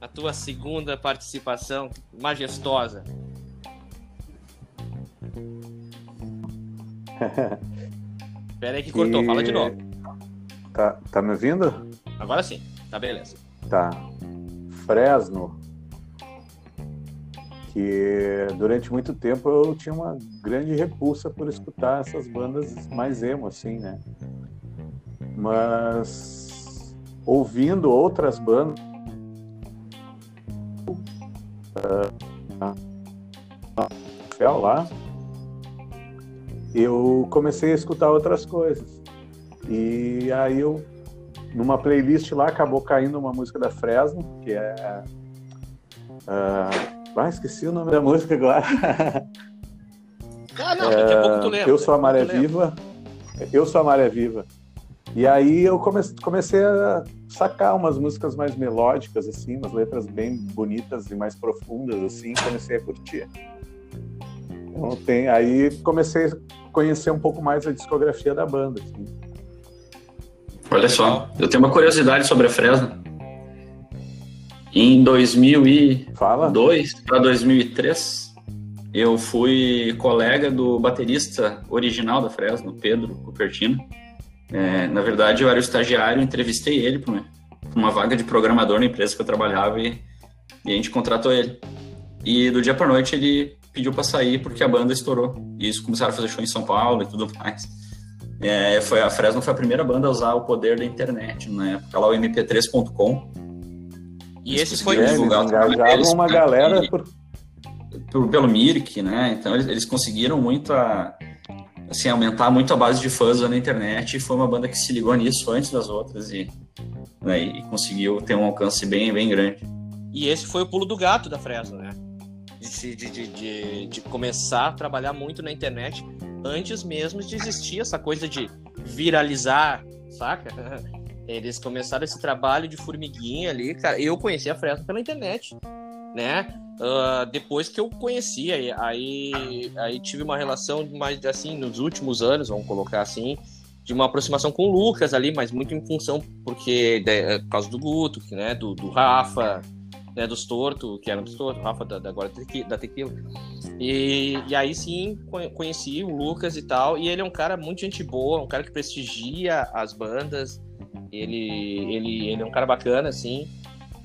[SPEAKER 1] a tua segunda participação majestosa. [laughs] Pera aí que cortou,
[SPEAKER 4] E-
[SPEAKER 1] fala de novo.
[SPEAKER 4] Tá, tá me ouvindo?
[SPEAKER 1] Agora sim, tá beleza.
[SPEAKER 4] Tá. Fresno. Que durante muito tempo eu tinha uma grande repulsa por escutar essas bandas mais emo, assim, né? Mas ouvindo outras bandas. Fel lá, eu comecei a escutar outras coisas. E aí eu numa playlist lá acabou caindo uma música da Fresno, que é. Ah, ah, esqueci o nome da música agora. [laughs]
[SPEAKER 1] Ah, não, daqui a pouco tu lembra.
[SPEAKER 4] Eu sou a Maré. Viva. Eu sou a Maré Viva. E aí eu comecei, comecei a sacar umas músicas mais melódicas, assim, umas letras bem bonitas e mais profundas, assim, comecei a curtir. Então, tem, aí comecei a conhecer um pouco mais a discografia da banda. Assim.
[SPEAKER 3] Olha só, eu tenho uma curiosidade sobre a Fresno. Em 2002
[SPEAKER 4] Fala.
[SPEAKER 3] para 2003, eu fui colega do baterista original da Fresno, Pedro Cupertino. É, na verdade, eu era estagiário, entrevistei ele para uma vaga de programador na empresa que eu trabalhava e, e a gente contratou ele. E do dia para noite ele pediu para sair porque a banda estourou. E eles começaram a fazer show em São Paulo e tudo mais. É, foi, a Fresno foi a primeira banda a usar o poder da internet, na época lá o MP3.com.
[SPEAKER 1] E
[SPEAKER 3] Eles
[SPEAKER 1] esse foi
[SPEAKER 4] É, eles
[SPEAKER 3] divulgar deles,
[SPEAKER 4] uma
[SPEAKER 3] né?
[SPEAKER 4] galera
[SPEAKER 3] E-
[SPEAKER 4] por,
[SPEAKER 3] por- pelo Mirk, né? Então eles, eles conseguiram muito a, assim, aumentar muito a base de fãs na internet e foi uma banda que se ligou nisso antes das outras e, né, e conseguiu ter um alcance bem, bem grande.
[SPEAKER 1] E esse foi o pulo do gato da Fresno, né? De, de, de, de, de começar a trabalhar muito na internet antes mesmo de existir essa coisa de viralizar, saca? [laughs] Eles começaram esse trabalho de formiguinha ali, cara. Eu conheci a Fresno pela internet, né? Uh, depois que eu conheci, aí, aí, aí tive uma relação mais assim nos últimos anos, vamos colocar assim, de uma aproximação com o Lucas ali, mas muito em função porque de, é, por causa do Guto, né, do, do Rafa, né, dos Torto, que era dos Torto, Rafa da, da agora da Tequila. E, e aí sim conheci o Lucas e tal, e ele é um cara muito gente boa, um cara que prestigia as bandas. Ele, ele, ele é um cara bacana, assim.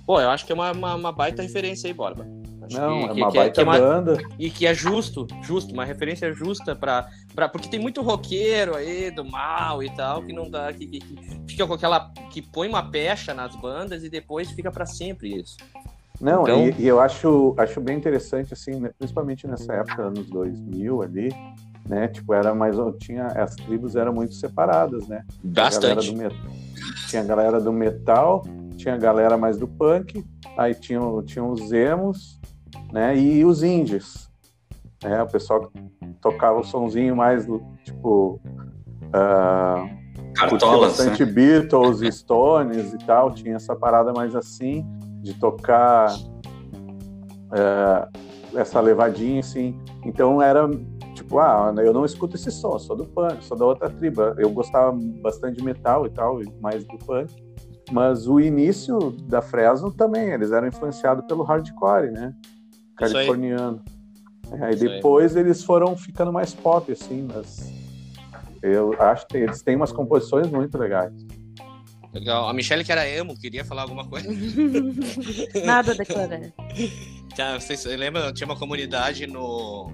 [SPEAKER 1] Pô, eu acho que é uma, uma, uma baita referência aí, Borba. Acho
[SPEAKER 4] Não,
[SPEAKER 1] que,
[SPEAKER 4] é uma
[SPEAKER 1] que é-
[SPEAKER 4] baita
[SPEAKER 1] que é uma-
[SPEAKER 4] banda.
[SPEAKER 1] e que é justo, justo, uma referência justa pra, pra. Porque tem muito roqueiro aí do mal e tal, que não dá. Que, que- que fica com aquela. que põe uma pecha nas bandas e depois fica pra sempre isso.
[SPEAKER 4] Não,
[SPEAKER 1] Então-
[SPEAKER 4] e, e eu acho, acho bem interessante, assim, né, principalmente nessa época, anos 2000 ali, né? Tipo, era mais. Tinha, as tribos eram muito separadas, né? Tinha a galera
[SPEAKER 1] Bastante.
[SPEAKER 4] do met- Tinha a galera do metal, tinha a galera mais do punk, aí tinham, tinham os emos, né? E os indies. Né? O pessoal que tocava o sonzinho mais do tipo. curtia
[SPEAKER 3] Cartolas, né?
[SPEAKER 4] bastante Beatles, Stones e tal, tinha essa parada mais assim, de tocar é, essa levadinha assim. Então era tipo, ah, eu não escuto esse som, sou do punk, sou da outra tribo. Eu gostava bastante de metal e tal, e mais do punk. Mas o início da Fresno também, eles eram influenciados pelo hardcore, né? Californiano. É, aí
[SPEAKER 1] Isso aí.
[SPEAKER 4] depois eles foram ficando mais pop, assim, mas eu acho que eles têm umas composições muito legais.
[SPEAKER 1] Legal. A Michelle, que era emo, queria falar alguma coisa. [laughs]
[SPEAKER 2] Nada a declarar. [laughs]
[SPEAKER 1] Tá, vocês lembram? Tinha uma comunidade no,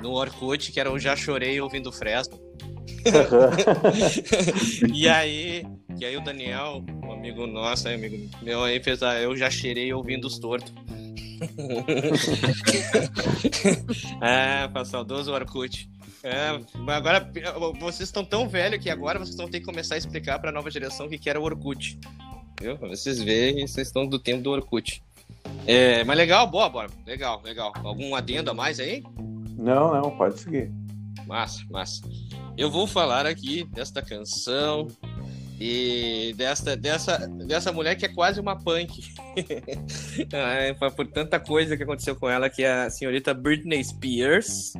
[SPEAKER 1] no Orkut que era o Já Chorei Ouvindo Fresno. [laughs] e aí, e aí o Daniel, um amigo nosso, amigo meu, aí fez a Eu Já Cheirei Ouvindo os Tortos. é, pra saudoso Orkut. É, mas agora vocês estão tão velhos que agora vocês vão ter que começar a explicar pra nova geração o que que era o Orkut. Viu? Pra vocês verem, vocês estão do tempo do Orkut. É, mas legal, boa, bora. Legal, legal. Algum adendo a mais aí?
[SPEAKER 4] Não, não, pode seguir.
[SPEAKER 1] Massa, massa. Eu vou falar aqui desta canção e desta, dessa, dessa mulher que é quase uma punk. [laughs] É, por- por tanta coisa que aconteceu com ela, que é a senhorita Britney Spears.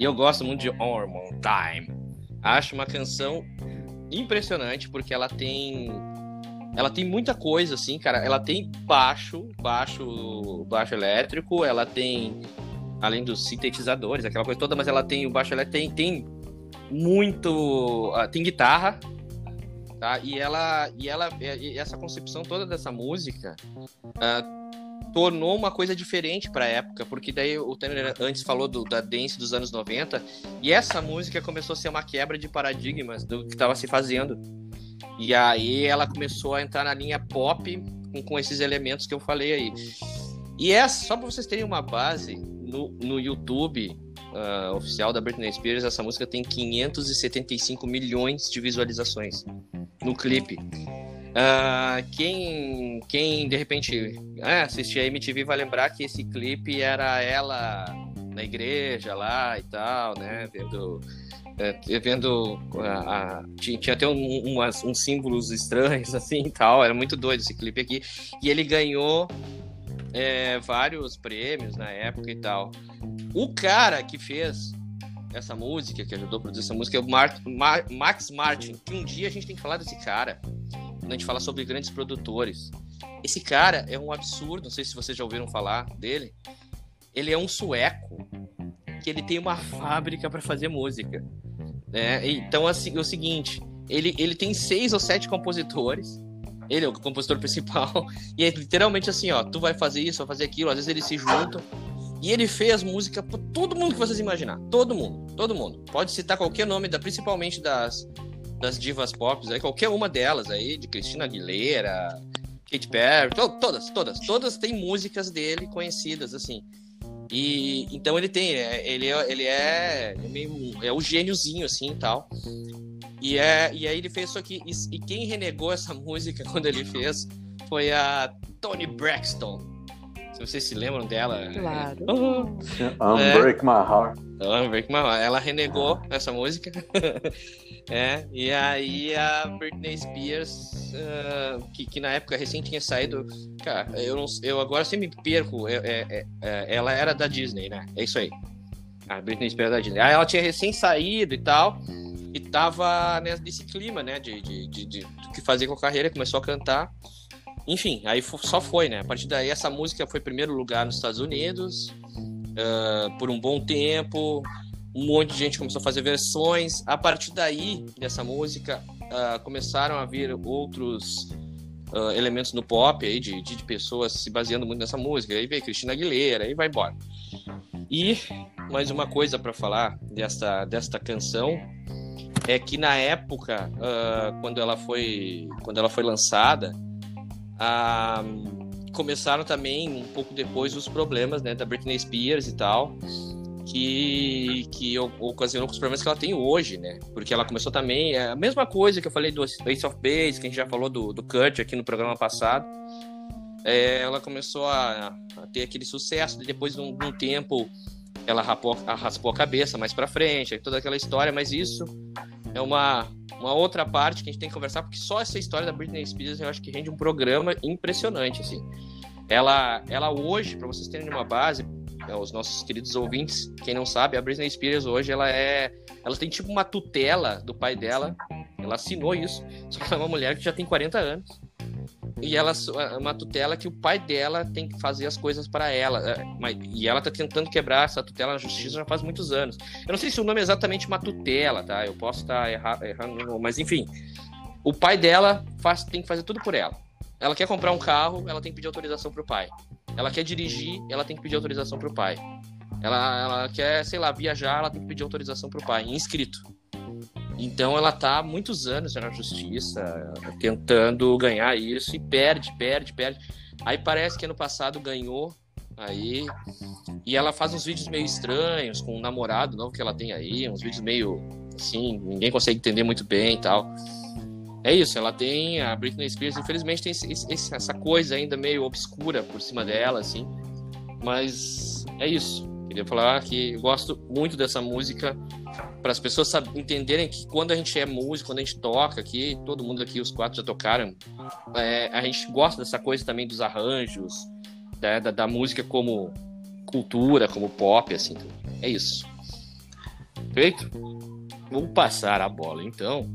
[SPEAKER 1] E eu gosto muito de Hormone Time. Acho uma canção impressionante porque ela tem ela tem muita coisa assim, cara. Ela tem baixo, baixo, baixo elétrico, ela tem além dos sintetizadores, aquela coisa toda, mas ela tem o baixo elétrico tem, tem muito, ah, tem guitarra, tá? E ela e ela e essa concepção toda dessa música ah, tornou uma coisa diferente para a época, porque daí o Tanner antes falou do, da dance dos anos 90, e essa música começou a ser uma quebra de paradigmas do que estava se fazendo. E aí ela começou a entrar na linha pop com, com esses elementos que eu falei aí. E essa, só para vocês terem uma base, no, no YouTube ah, oficial da Britney Spears, essa música tem 575 milhões de visualizações no clipe. Ah, quem, quem de repente é, assistir a MTV vai lembrar que esse clipe era ela na igreja lá e tal, né? Vendo. é, vendo a- tinha até um- umas, uns símbolos estranhos [laughs] assim e tal, era muito doido esse clipe aqui. E ele ganhou é, vários prêmios na época e tal. O cara que fez essa música, que ajudou a produzir essa música, é o Mar- Max Martin. Que um dia a gente tem que falar desse cara quando a gente fala sobre grandes produtores. Esse cara é um absurdo, não sei se vocês já ouviram falar dele. Ele é um sueco que ele tem uma fábrica para fazer música. Né? Então, assim, é o seguinte: ele, ele tem seis ou sete compositores. Ele é o compositor principal. [laughs] E é literalmente assim: ó, tu vai fazer isso, vai fazer aquilo. Às vezes eles se juntam. E ele fez música pra todo mundo que vocês imaginar. Todo mundo, todo mundo. Pode citar qualquer nome, da, principalmente das, das divas pop, aí, qualquer uma delas aí, de Cristina Aguilera, Katy Perry, to- todas, todas, todas têm músicas dele conhecidas, assim. E então ele tem, é, ele é, ele é, é é o gêniozinho assim e tal. E é e aí ele fez isso aqui e, e quem renegou essa [laughs] música quando ele fez foi a Tony Braxton. Se vocês se lembram dela.
[SPEAKER 2] Claro.
[SPEAKER 1] Oh, [laughs]
[SPEAKER 4] Unbreak My Heart.
[SPEAKER 1] Unbreak My Heart. Ela renegou essa música. [laughs] é, e aí a Britney Spears, uh, que, que na época recém tinha saído. Cara, eu, não, eu agora sempre me perco. É, é, é, ela era da Disney, né? É isso aí. A Britney Spears da Disney. Aí ela tinha recém saído e tal. E tava nesse clima, né? De, de, de, de, do que fazer com a carreira. Começou a cantar. Enfim, aí só foi, né? A partir daí, essa música foi primeiro lugar nos Estados Unidos uh, por um bom tempo. Um monte de gente começou a fazer versões. A partir daí, dessa música, uh, começaram a vir outros uh, elementos no pop aí, de, de, pessoas se baseando muito nessa música. Aí veio Cristina Aguilera, aí vai embora. E mais uma coisa para falar desta, desta canção é que na época, quando ela foi quando ela foi lançada, ah, começaram também um pouco depois os problemas né, da Britney Spears e tal, que, que ocasionou com os problemas que ela tem hoje, né? Porque ela começou também, é a mesma coisa que eu falei do Ace of Base, que a gente já falou do, do Kurt aqui no programa passado. É, ela começou a, a, ter aquele sucesso, e depois de um, de um tempo ela rapou, raspou a cabeça mais para frente, toda aquela história, mas isso é uma, uma outra parte que a gente tem que conversar, porque só essa história da Britney Spears eu acho que rende um programa impressionante, assim. Ela, ela hoje, para vocês terem uma base, é, os nossos queridos ouvintes, quem não sabe, a Britney Spears hoje, ela é... Ela tem tipo uma tutela do pai dela, ela assinou isso, só que é uma mulher que já tem 40 anos e ela é uma tutela que o pai dela tem que fazer as coisas para ela. É, e ela tá tentando quebrar essa tutela na justiça já faz muitos anos. Eu não sei se o nome é exatamente uma tutela, tá? Eu posso estar errado, errando, mas enfim. O pai dela faz, tem que fazer tudo por ela. Ela quer comprar um carro, ela tem que pedir autorização pro pai. Ela quer dirigir, ela tem que pedir autorização pro pai. Ela, ela quer, sei lá, viajar, ela tem que pedir autorização pro pai, inscrito. Então ela tá há muitos anos na justiça, tentando ganhar isso e perde, perde, perde. Aí parece que ano passado ganhou aí. E ela faz uns vídeos meio estranhos com um namorado novo que ela tem aí, uns vídeos meio assim, ninguém consegue entender muito bem e tal. É isso, ela tem a Britney Spears, infelizmente tem esse, essa coisa ainda meio obscura por cima dela, assim. Mas é isso. Queria falar que eu gosto muito dessa música para as pessoas entenderem que quando a gente é músico, quando a gente toca aqui, todo mundo aqui, os quatro já tocaram, é, a gente gosta dessa coisa também dos arranjos, né, da, da, música como cultura, como pop, assim. É isso. Feito? Vou passar a bola, então,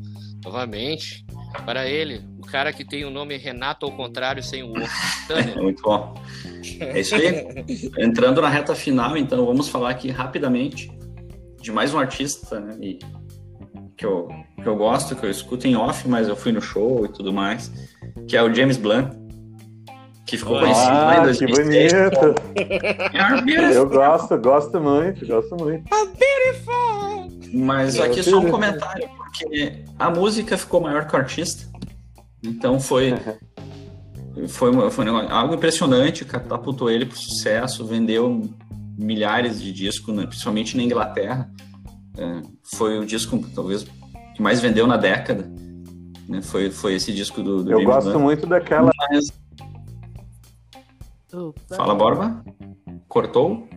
[SPEAKER 1] novamente, para ele, o cara que tem o nome Renato ao contrário, sem o
[SPEAKER 3] outro. [laughs] Muito bom. É isso aí. Entrando na reta final, então, vamos falar aqui rapidamente de mais um artista, né? E que eu, que eu gosto, que eu escuto em off, mas eu fui no show e tudo mais, que é o James Blunt, que ficou conhecido ah,
[SPEAKER 4] lá em 2006. Que bonito! eu gosto, gosto muito, gosto muito.
[SPEAKER 3] Mas aqui só um comentário, porque a música ficou maior que o artista, então foi... [laughs] Foi, foi algo impressionante, catapultou ele para o sucesso, vendeu milhares de discos, né, principalmente na Inglaterra. É, foi o disco, talvez, que mais vendeu na década. Né? Foi, foi esse disco do, do
[SPEAKER 4] Eu James gosto muito daquela. Mas...
[SPEAKER 3] Fala, Borba. Cortou?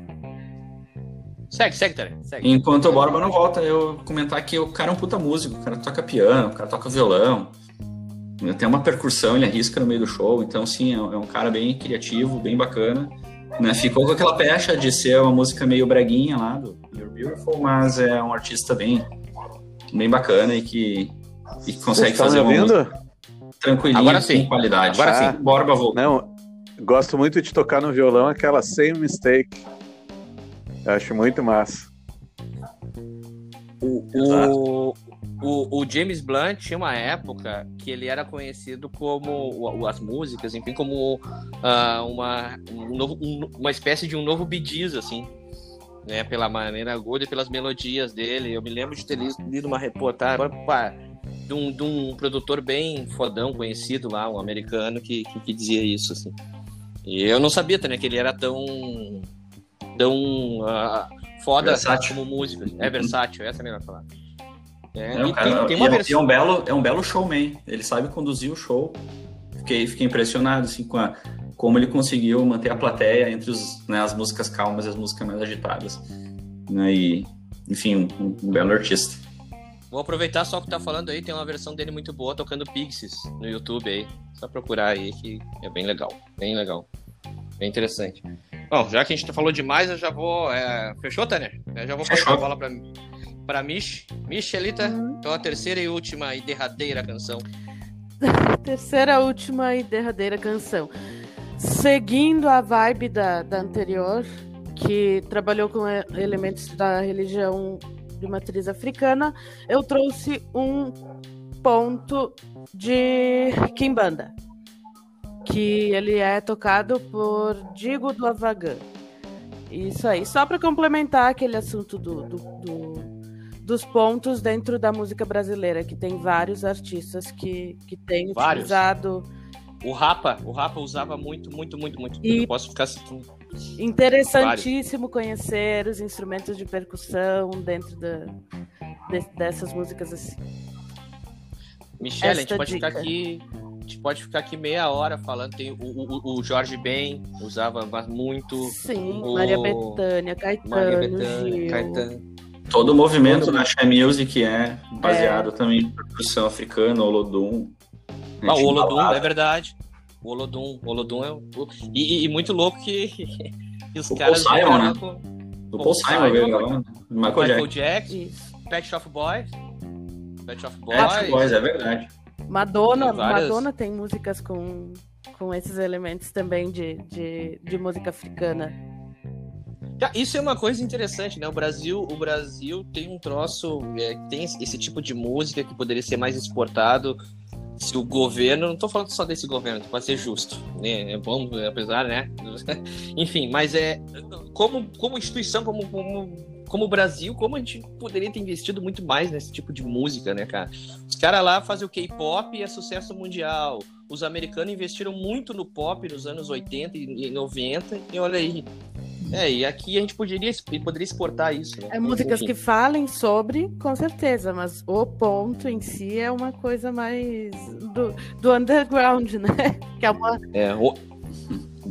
[SPEAKER 1] Segue, segue, Tere. Segue.
[SPEAKER 3] Enquanto o Borba não volta, eu comentar que o cara é um puta músico. O cara toca piano, o cara toca violão. Tem uma percussão, ele arrisca no meio do show. Então, sim, é um cara bem criativo, bem bacana. Né? Ficou com aquela pecha de ser uma música meio breguinha lá do You're Beautiful, mas é um artista bem, bem bacana e que, e que consegue fazer uma música tranquilinha, Agora sim. com qualidade.
[SPEAKER 1] Agora ah, sim.
[SPEAKER 3] Borba voltou.
[SPEAKER 4] Não, gosto muito de tocar no violão aquela Same Mistake. Eu acho muito massa.
[SPEAKER 1] O, o, o, o, James Blunt tinha uma época que ele era conhecido como as músicas, enfim, como uh, uma, um novo, um, uma espécie de um novo Bee assim, né? Pela maneira aguda e pelas melodias dele. Eu me lembro de ter lido uma reportagem de um, de um produtor bem fodão, conhecido lá, um americano, que, que, que dizia isso, assim. E eu não sabia também que ele era tão tão ah, foda
[SPEAKER 3] Versátil.
[SPEAKER 1] como música. É versátil, essa é a melhor palavra. É,
[SPEAKER 3] É,
[SPEAKER 1] e
[SPEAKER 3] o cara-
[SPEAKER 1] tem, tem uma
[SPEAKER 3] é- e é
[SPEAKER 1] versão.
[SPEAKER 3] um belo, é um belo showman. Ele sabe conduzir o show. Fiquei, fiquei impressionado assim, com a, como ele conseguiu manter a plateia entre os, né, as músicas calmas e as músicas mais agitadas. Né, e, enfim, um, um belo artista.
[SPEAKER 1] Vou aproveitar só que tá falando aí, tem uma versão dele muito boa tocando Pixies no YouTube aí. Só procurar aí que é bem legal. Bem legal. Bem interessante. Bom, já que a gente falou demais, eu já vou. é, Fechou, Tanner? Eu já vou passar a bola pra, pra Mish. Michelita,
[SPEAKER 2] Uhum.
[SPEAKER 1] então a terceira e última e derradeira canção. [laughs]
[SPEAKER 2] Terceira, última e derradeira canção. Seguindo a vibe da, da anterior, que trabalhou com elementos da religião de matriz africana, eu trouxe um ponto de Kimbanda, que ele é tocado por Digo do Avagan. Isso aí, só para complementar aquele assunto do, do- do- dos pontos dentro da música brasileira, que tem vários artistas que, que têm
[SPEAKER 1] Vários.
[SPEAKER 2] utilizado
[SPEAKER 1] O Rapa, o Rapa usava muito, muito, muito, muito.
[SPEAKER 2] E-
[SPEAKER 1] Eu posso ficar citando.
[SPEAKER 2] Interessantíssimo conhecer os instrumentos de percussão dentro da, de- dessas músicas assim.
[SPEAKER 1] Michele, a gente pode ficar
[SPEAKER 2] dica.
[SPEAKER 1] aqui. A gente pode ficar aqui meia hora falando. Tem o, o, o Jorge Ben, usava muito.
[SPEAKER 2] Sim,
[SPEAKER 1] O-
[SPEAKER 2] Maria Bethânia, Caetano,
[SPEAKER 1] Maria Bethânia. Caetano.
[SPEAKER 3] Todo o movimento da Shai Music é baseado também em percussão africana, Olodum.
[SPEAKER 1] Ah, o Olodum, é verdade. O Olodum, o Olodum é o. E, e- muito louco que, que os
[SPEAKER 3] O
[SPEAKER 1] caras.
[SPEAKER 3] Paul Simon, né?
[SPEAKER 1] com
[SPEAKER 3] O Paul Simon veio lá, Michael
[SPEAKER 1] Michael
[SPEAKER 3] Jackson.
[SPEAKER 1] Jackson. Pet Shop Boys. Pet Shop Boys.
[SPEAKER 3] É, Boys, é verdade.
[SPEAKER 2] Madonna,
[SPEAKER 1] Tem várias-
[SPEAKER 2] Madonna tem músicas com, com esses elementos também de, de, de música africana.
[SPEAKER 1] Isso é uma coisa interessante, né? O Brasil, o Brasil tem um troço, é, tem esse tipo de música que poderia ser mais exportado se o governo, não tô falando só desse governo, pode ser justo, né? É bom, apesar, né? [laughs] Enfim, mas é como, como instituição, como, como, como Brasil, como a gente poderia ter investido muito mais nesse tipo de música, né, cara? Os caras lá fazem o K-pop e é sucesso mundial. Os americanos investiram muito no pop nos anos 80 e 90, e olha aí. É, e aqui a gente poderia, poderia exportar isso, né?
[SPEAKER 2] É músicas
[SPEAKER 1] Enfim.
[SPEAKER 2] que falem sobre, com certeza, mas o ponto em si é uma coisa mais do, do underground, né? [laughs] Que é uma.
[SPEAKER 1] É, o,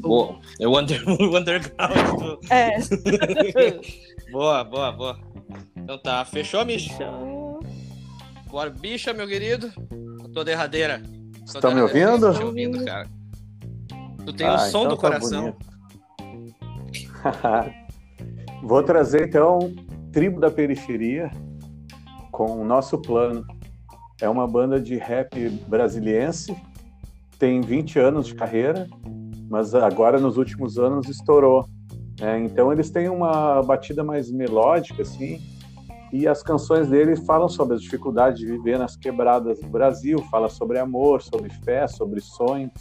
[SPEAKER 1] o, é o, under, [laughs] o underground. do-
[SPEAKER 2] É. [laughs]
[SPEAKER 1] boa, boa, boa. Então tá, fechou, Misha? Bora, bicha, meu querido. A tua derradeira. Tua
[SPEAKER 4] Estão me ouvindo?
[SPEAKER 1] Tô te ouvindo, cara. Tu tem o
[SPEAKER 4] Ah,
[SPEAKER 1] som
[SPEAKER 4] então
[SPEAKER 1] do
[SPEAKER 4] tá
[SPEAKER 1] coração.
[SPEAKER 4] bonito. [laughs] Vou trazer então Tribo da Periferia com o nosso plano. É uma banda de rap brasiliense, tem 20 anos de carreira, mas agora nos últimos anos estourou. né? então eles têm uma batida mais melódica, assim, e as canções deles falam sobre as dificuldades de viver nas quebradas do Brasil, fala sobre amor, sobre fé, sobre sonhos,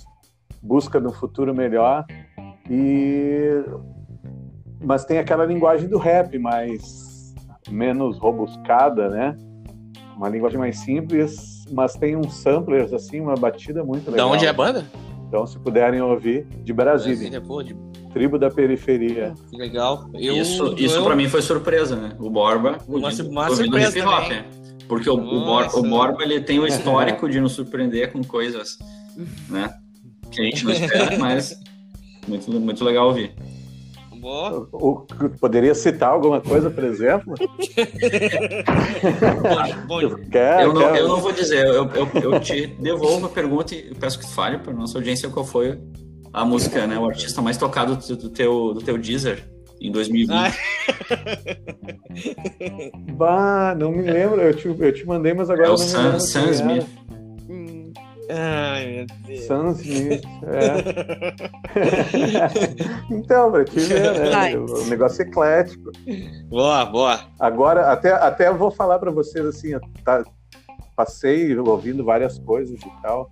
[SPEAKER 4] busca de um futuro melhor. E mas tem aquela linguagem do rap mais menos robuscada, né? Uma linguagem mais simples, mas tem uns samplers assim, uma batida muito
[SPEAKER 1] Da
[SPEAKER 4] legal.
[SPEAKER 1] onde é a banda?
[SPEAKER 4] Então, se puderem ouvir, de Brasília,
[SPEAKER 1] Pô, de-
[SPEAKER 4] tribo da periferia.
[SPEAKER 1] que legal. Eu,
[SPEAKER 3] isso isso
[SPEAKER 1] eu-
[SPEAKER 3] pra mim foi surpresa, né? O Borba
[SPEAKER 1] Uma-
[SPEAKER 3] ouvindo-
[SPEAKER 1] uma
[SPEAKER 3] ouvindo
[SPEAKER 1] surpresa
[SPEAKER 3] hop, né? Porque o, o, Bor- o Borba ele tem o [laughs] histórico de nos surpreender com coisas, né? Que a gente não espera, [laughs] mas muito, muito legal ouvir.
[SPEAKER 1] Boa.
[SPEAKER 4] O, poderia citar alguma coisa, por exemplo? [laughs]
[SPEAKER 1] Bom, bom,
[SPEAKER 4] Quer,
[SPEAKER 3] eu, não,
[SPEAKER 4] quer-
[SPEAKER 3] eu não vou dizer, eu, eu, eu te devolvo a pergunta e peço que tu fale para nossa audiência qual foi a música, né? O artista mais tocado do, do teu, do teu Deezer em 2020.
[SPEAKER 1] Ah,
[SPEAKER 4] Bah, não me lembro. Eu te, eu te mandei, mas agora
[SPEAKER 3] é o
[SPEAKER 4] eu não me
[SPEAKER 3] Sam. Sam
[SPEAKER 4] quem
[SPEAKER 3] Smith.
[SPEAKER 2] Hum,
[SPEAKER 1] Ai, meu Deus.
[SPEAKER 4] Sam Smith, é. [laughs] então, pra te ver, né? O negócio é eclético.
[SPEAKER 1] Boa, boa.
[SPEAKER 4] Agora, até, até eu vou falar pra vocês assim, eu tá- passei ouvindo várias coisas e tal.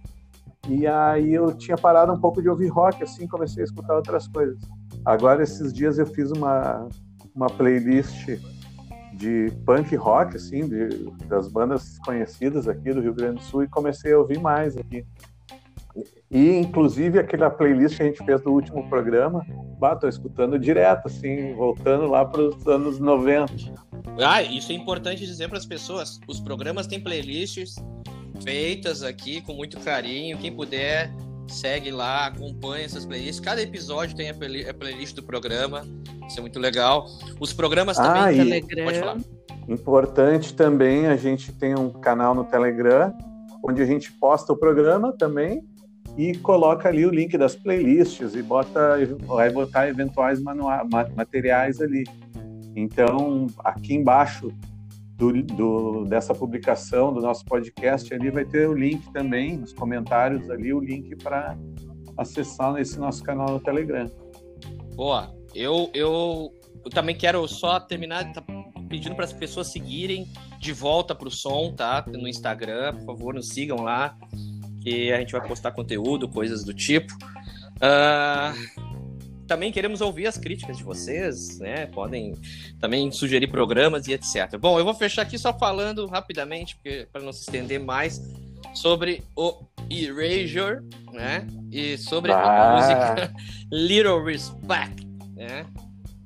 [SPEAKER 4] E aí eu tinha parado um pouco de ouvir rock, assim, comecei a escutar outras coisas. Agora, esses dias eu fiz uma, uma playlist de punk rock, assim, de- das bandas conhecidas aqui do Rio Grande do Sul e comecei a ouvir mais aqui. E, inclusive, aquela playlist que a gente fez do último programa, bah, tô escutando direto, assim, voltando lá para os anos 90.
[SPEAKER 1] Ah, isso é importante dizer para as pessoas. Os programas têm playlists feitas aqui com muito carinho. Quem puder, segue lá, acompanha essas playlists. Cada episódio tem a, play- a playlist do programa. Isso é muito legal. Os programas também.
[SPEAKER 4] Ah, e-
[SPEAKER 2] Telegram.
[SPEAKER 1] Pode falar.
[SPEAKER 4] Importante também, a gente tem um canal no Telegram, onde a gente posta o programa também e coloca ali o link das playlists e bota, vai botar eventuais manua- ma- materiais ali. Então, aqui embaixo do, do- dessa publicação do nosso podcast ali vai ter o link também, nos comentários ali, o link para acessar esse nosso canal no Telegram.
[SPEAKER 1] Boa. Eu, eu, eu também quero só terminar tá, pedindo para as pessoas seguirem de volta pro som, tá? No Instagram, por favor, nos sigam lá, que a gente vai postar conteúdo, coisas do tipo. Ah, também queremos ouvir as críticas de vocês, né? Podem também sugerir programas e etc. Bom, eu vou fechar aqui só falando rapidamente, para não se estender mais, sobre o Erasure, né? E sobre a
[SPEAKER 4] Ah.
[SPEAKER 1] música [laughs] Little Respect, né?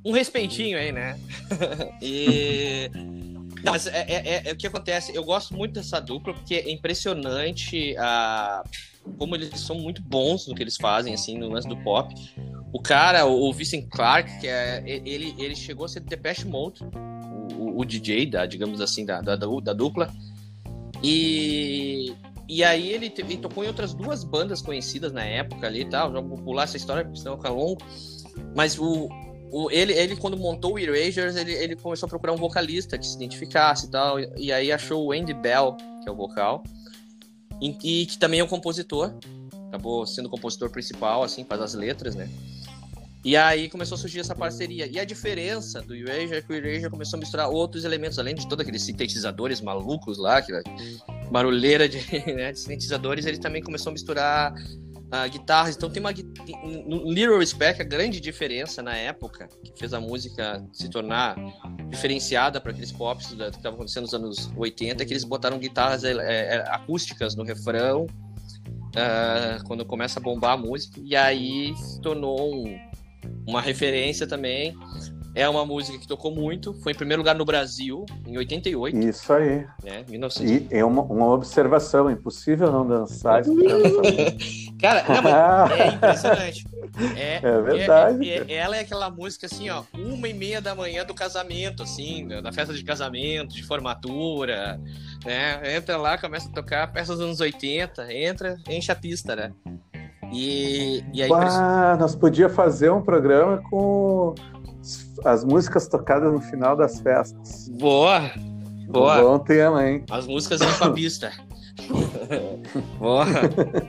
[SPEAKER 1] Um respeitinho aí, né? [laughs] e. Não, mas é, é- é- é o que acontece. Eu gosto muito dessa dupla porque é impressionante a... como eles são muito bons no que eles fazem, assim, no lance do pop. O cara, o Vincent Clark, que é, ele, ele chegou a ser do Depeche Mode, o, o- DJ, da, digamos assim, da, da, da dupla. E, e aí ele, ele tocou em outras duas bandas conhecidas na época ali e tal. Já vou pular essa história, porque senão fica longo. Mas o, o, ele, ele, quando montou o Erasures, ele, ele começou a procurar um vocalista que se identificasse e tal. E aí achou o Andy Bell, que é o vocal. E, e que também é um compositor. Acabou sendo o compositor principal, assim, faz as letras, né? E aí começou a surgir essa parceria. E a diferença do Erasure é que o Erasure começou a misturar outros elementos, além de todos aqueles sintetizadores malucos lá, aquela barulheira de, [laughs] né, de sintetizadores, ele também começou a misturar ah, guitarras. Então tem uma no Little Respect, a grande diferença na época, que fez a música se tornar diferenciada para aqueles pops que estavam acontecendo nos anos 80, é que eles botaram guitarras é, acústicas no refrão. ah, quando começa a bombar a música, e aí se tornou um, uma referência também. É uma música que tocou muito, foi em primeiro lugar no Brasil, em 88,
[SPEAKER 4] Isso aí.
[SPEAKER 1] né? 1900.
[SPEAKER 4] E é uma, uma observação, é impossível não dançar música. [laughs]
[SPEAKER 1] Cara, não, é [laughs] impressionante. É,
[SPEAKER 4] É verdade,
[SPEAKER 1] é- é- ela é aquela música assim, ó, uma e meia da manhã do casamento, assim, da da festa de casamento, de formatura, né? Entra lá, começa a tocar peças dos anos 80, entra, enche a pista, né? E, e aí
[SPEAKER 4] Ah, nós podíamos fazer um programa com as músicas tocadas no final das festas.
[SPEAKER 1] boa, boa.
[SPEAKER 4] Bom tema, hein?
[SPEAKER 1] As músicas indo pra pista. [laughs] boa,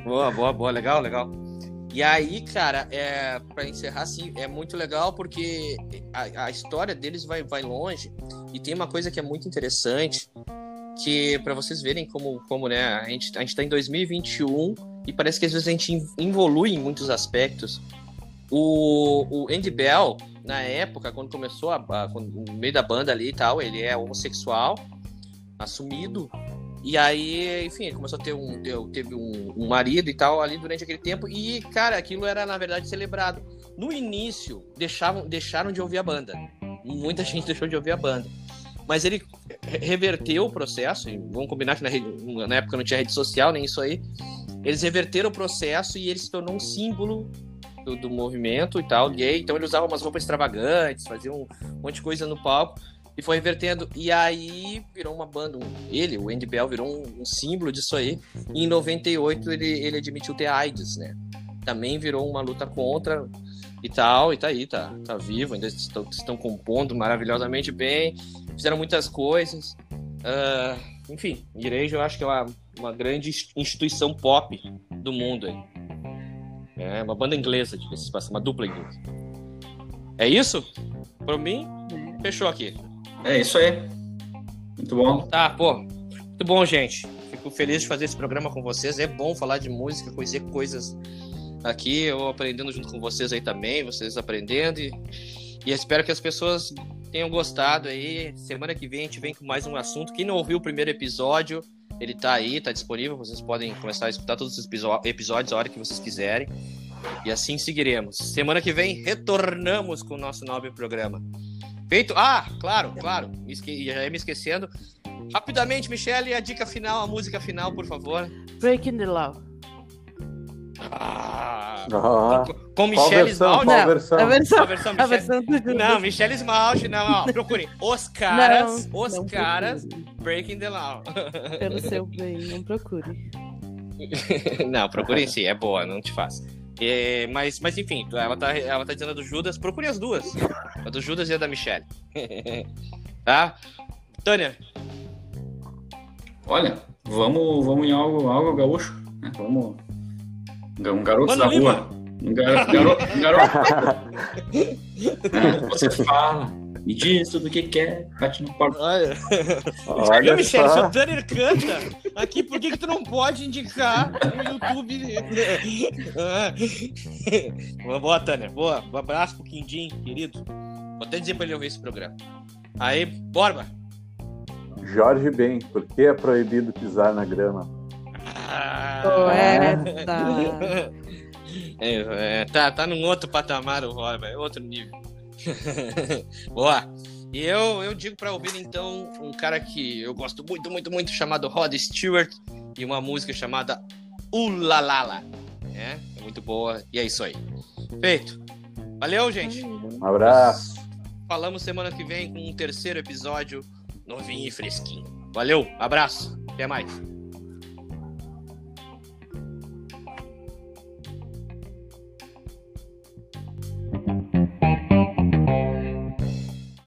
[SPEAKER 1] boa, boa, boa, legal, legal. E aí, cara, é, para encerrar assim, é muito legal porque a, a história deles vai, vai longe e tem uma coisa que é muito interessante que para vocês verem como, como né, a gente, a gente tá em 2021 e parece que às vezes a gente evolui em muitos aspectos. O, o Andy Bell, na época, quando começou a, a- no meio da banda ali e tal, ele é homossexual, assumido. E aí, enfim, ele começou a ter um, teve um, um marido e tal ali durante aquele tempo. E, cara, aquilo era, na verdade, celebrado. No início, deixavam, deixaram de ouvir a banda. Muita [laughs] gente deixou de ouvir a banda. Mas ele re- reverteu o processo. Vamos combinar que na, na época não tinha rede social, nem isso aí. Eles reverteram o processo e ele se tornou um símbolo do, do movimento e tal, gay. Então ele usava umas roupas extravagantes, fazia um monte de coisa no palco e foi revertendo. E aí virou uma banda. um- ele, o Andy Bell, virou um, um símbolo disso aí. E em 98 ele, ele admitiu ter AIDS, né? Também virou uma luta contra e tal, e tá aí, tá, tá vivo, ainda estão, estão compondo maravilhosamente bem, fizeram muitas coisas. Ah, enfim, igreja eu acho que é uma, uma grande instituição pop do mundo aí. É uma banda inglesa, de passagem, uma dupla inglesa. É isso? Por mim, fechou aqui.
[SPEAKER 3] É isso aí. Muito bom.
[SPEAKER 1] Tá, pô. Muito bom, gente. Fico feliz de fazer esse programa com vocês. É bom falar de música, conhecer coisas aqui. Eu aprendendo junto com vocês aí também, vocês aprendendo. E, e espero que as pessoas tenham gostado aí. Semana que vem a gente vem com mais um assunto. Quem não ouviu o primeiro episódio, Ele tá aí, tá disponível. Vocês podem começar a escutar todos os episódios a hora que vocês quiserem. E assim seguiremos. Semana que vem retornamos com o nosso nobre programa. Feito. Ah, claro, claro. Me esque... Já ia me esquecendo. Rapidamente, Michele, a dica final, a música final, por favor.
[SPEAKER 2] Breaking the Law.
[SPEAKER 1] Ah,
[SPEAKER 4] Ah,
[SPEAKER 1] com,
[SPEAKER 4] versão?
[SPEAKER 1] Esmalte.
[SPEAKER 2] Não,
[SPEAKER 4] versão?
[SPEAKER 2] a versão,
[SPEAKER 1] A versão
[SPEAKER 2] a
[SPEAKER 1] Michele...
[SPEAKER 2] versão do Judas.
[SPEAKER 1] Não, Michele Esmalte, não, ó. [laughs] Procurem. Os caras,
[SPEAKER 2] Não,
[SPEAKER 1] os
[SPEAKER 2] não
[SPEAKER 1] caras,
[SPEAKER 2] procure.
[SPEAKER 1] Breaking the Law. [laughs]
[SPEAKER 2] Pelo seu bem, não procure. [laughs]
[SPEAKER 1] não, procurem sim, é boa, não te faz. É, mas, mas enfim, ela tá, ela tá dizendo a do Judas, procure as duas. A do Judas e a da Michelle. tá? Tânia,
[SPEAKER 3] Olha, vamos, vamos em algo, algo gaúcho. Né? Vamos. Um garoto
[SPEAKER 1] Mano
[SPEAKER 3] da
[SPEAKER 1] Lima.
[SPEAKER 3] rua. Um garoto. garoto, um garoto. [laughs] Você fala, me diz tudo o que quer, bate no porta.
[SPEAKER 1] olha.
[SPEAKER 4] Olha
[SPEAKER 1] Viu, Michelle, se o Tanner canta aqui, por que, que tu não pode indicar no YouTube? boa, boa, Tanner. Boa. Um abraço pro Quindim, querido. Vou até dizer pra ele ouvir esse programa. Aí, Borba.
[SPEAKER 4] Jorge Ben, por que é proibido pisar na grama?
[SPEAKER 1] Ah,
[SPEAKER 2] Poeta.
[SPEAKER 1] É, é, tá, tá num outro patamar o Borba, é outro nível. [laughs] Boa. E eu, eu digo pra ouvir então um cara que eu gosto muito, muito, muito, chamado Rod Stewart, e uma música chamada Ulalala. É, é muito boa, e é isso aí. Feito. Valeu, gente.
[SPEAKER 4] Um abraço.
[SPEAKER 1] Falamos semana que vem com um terceiro episódio novinho e fresquinho. Valeu, abraço, até mais.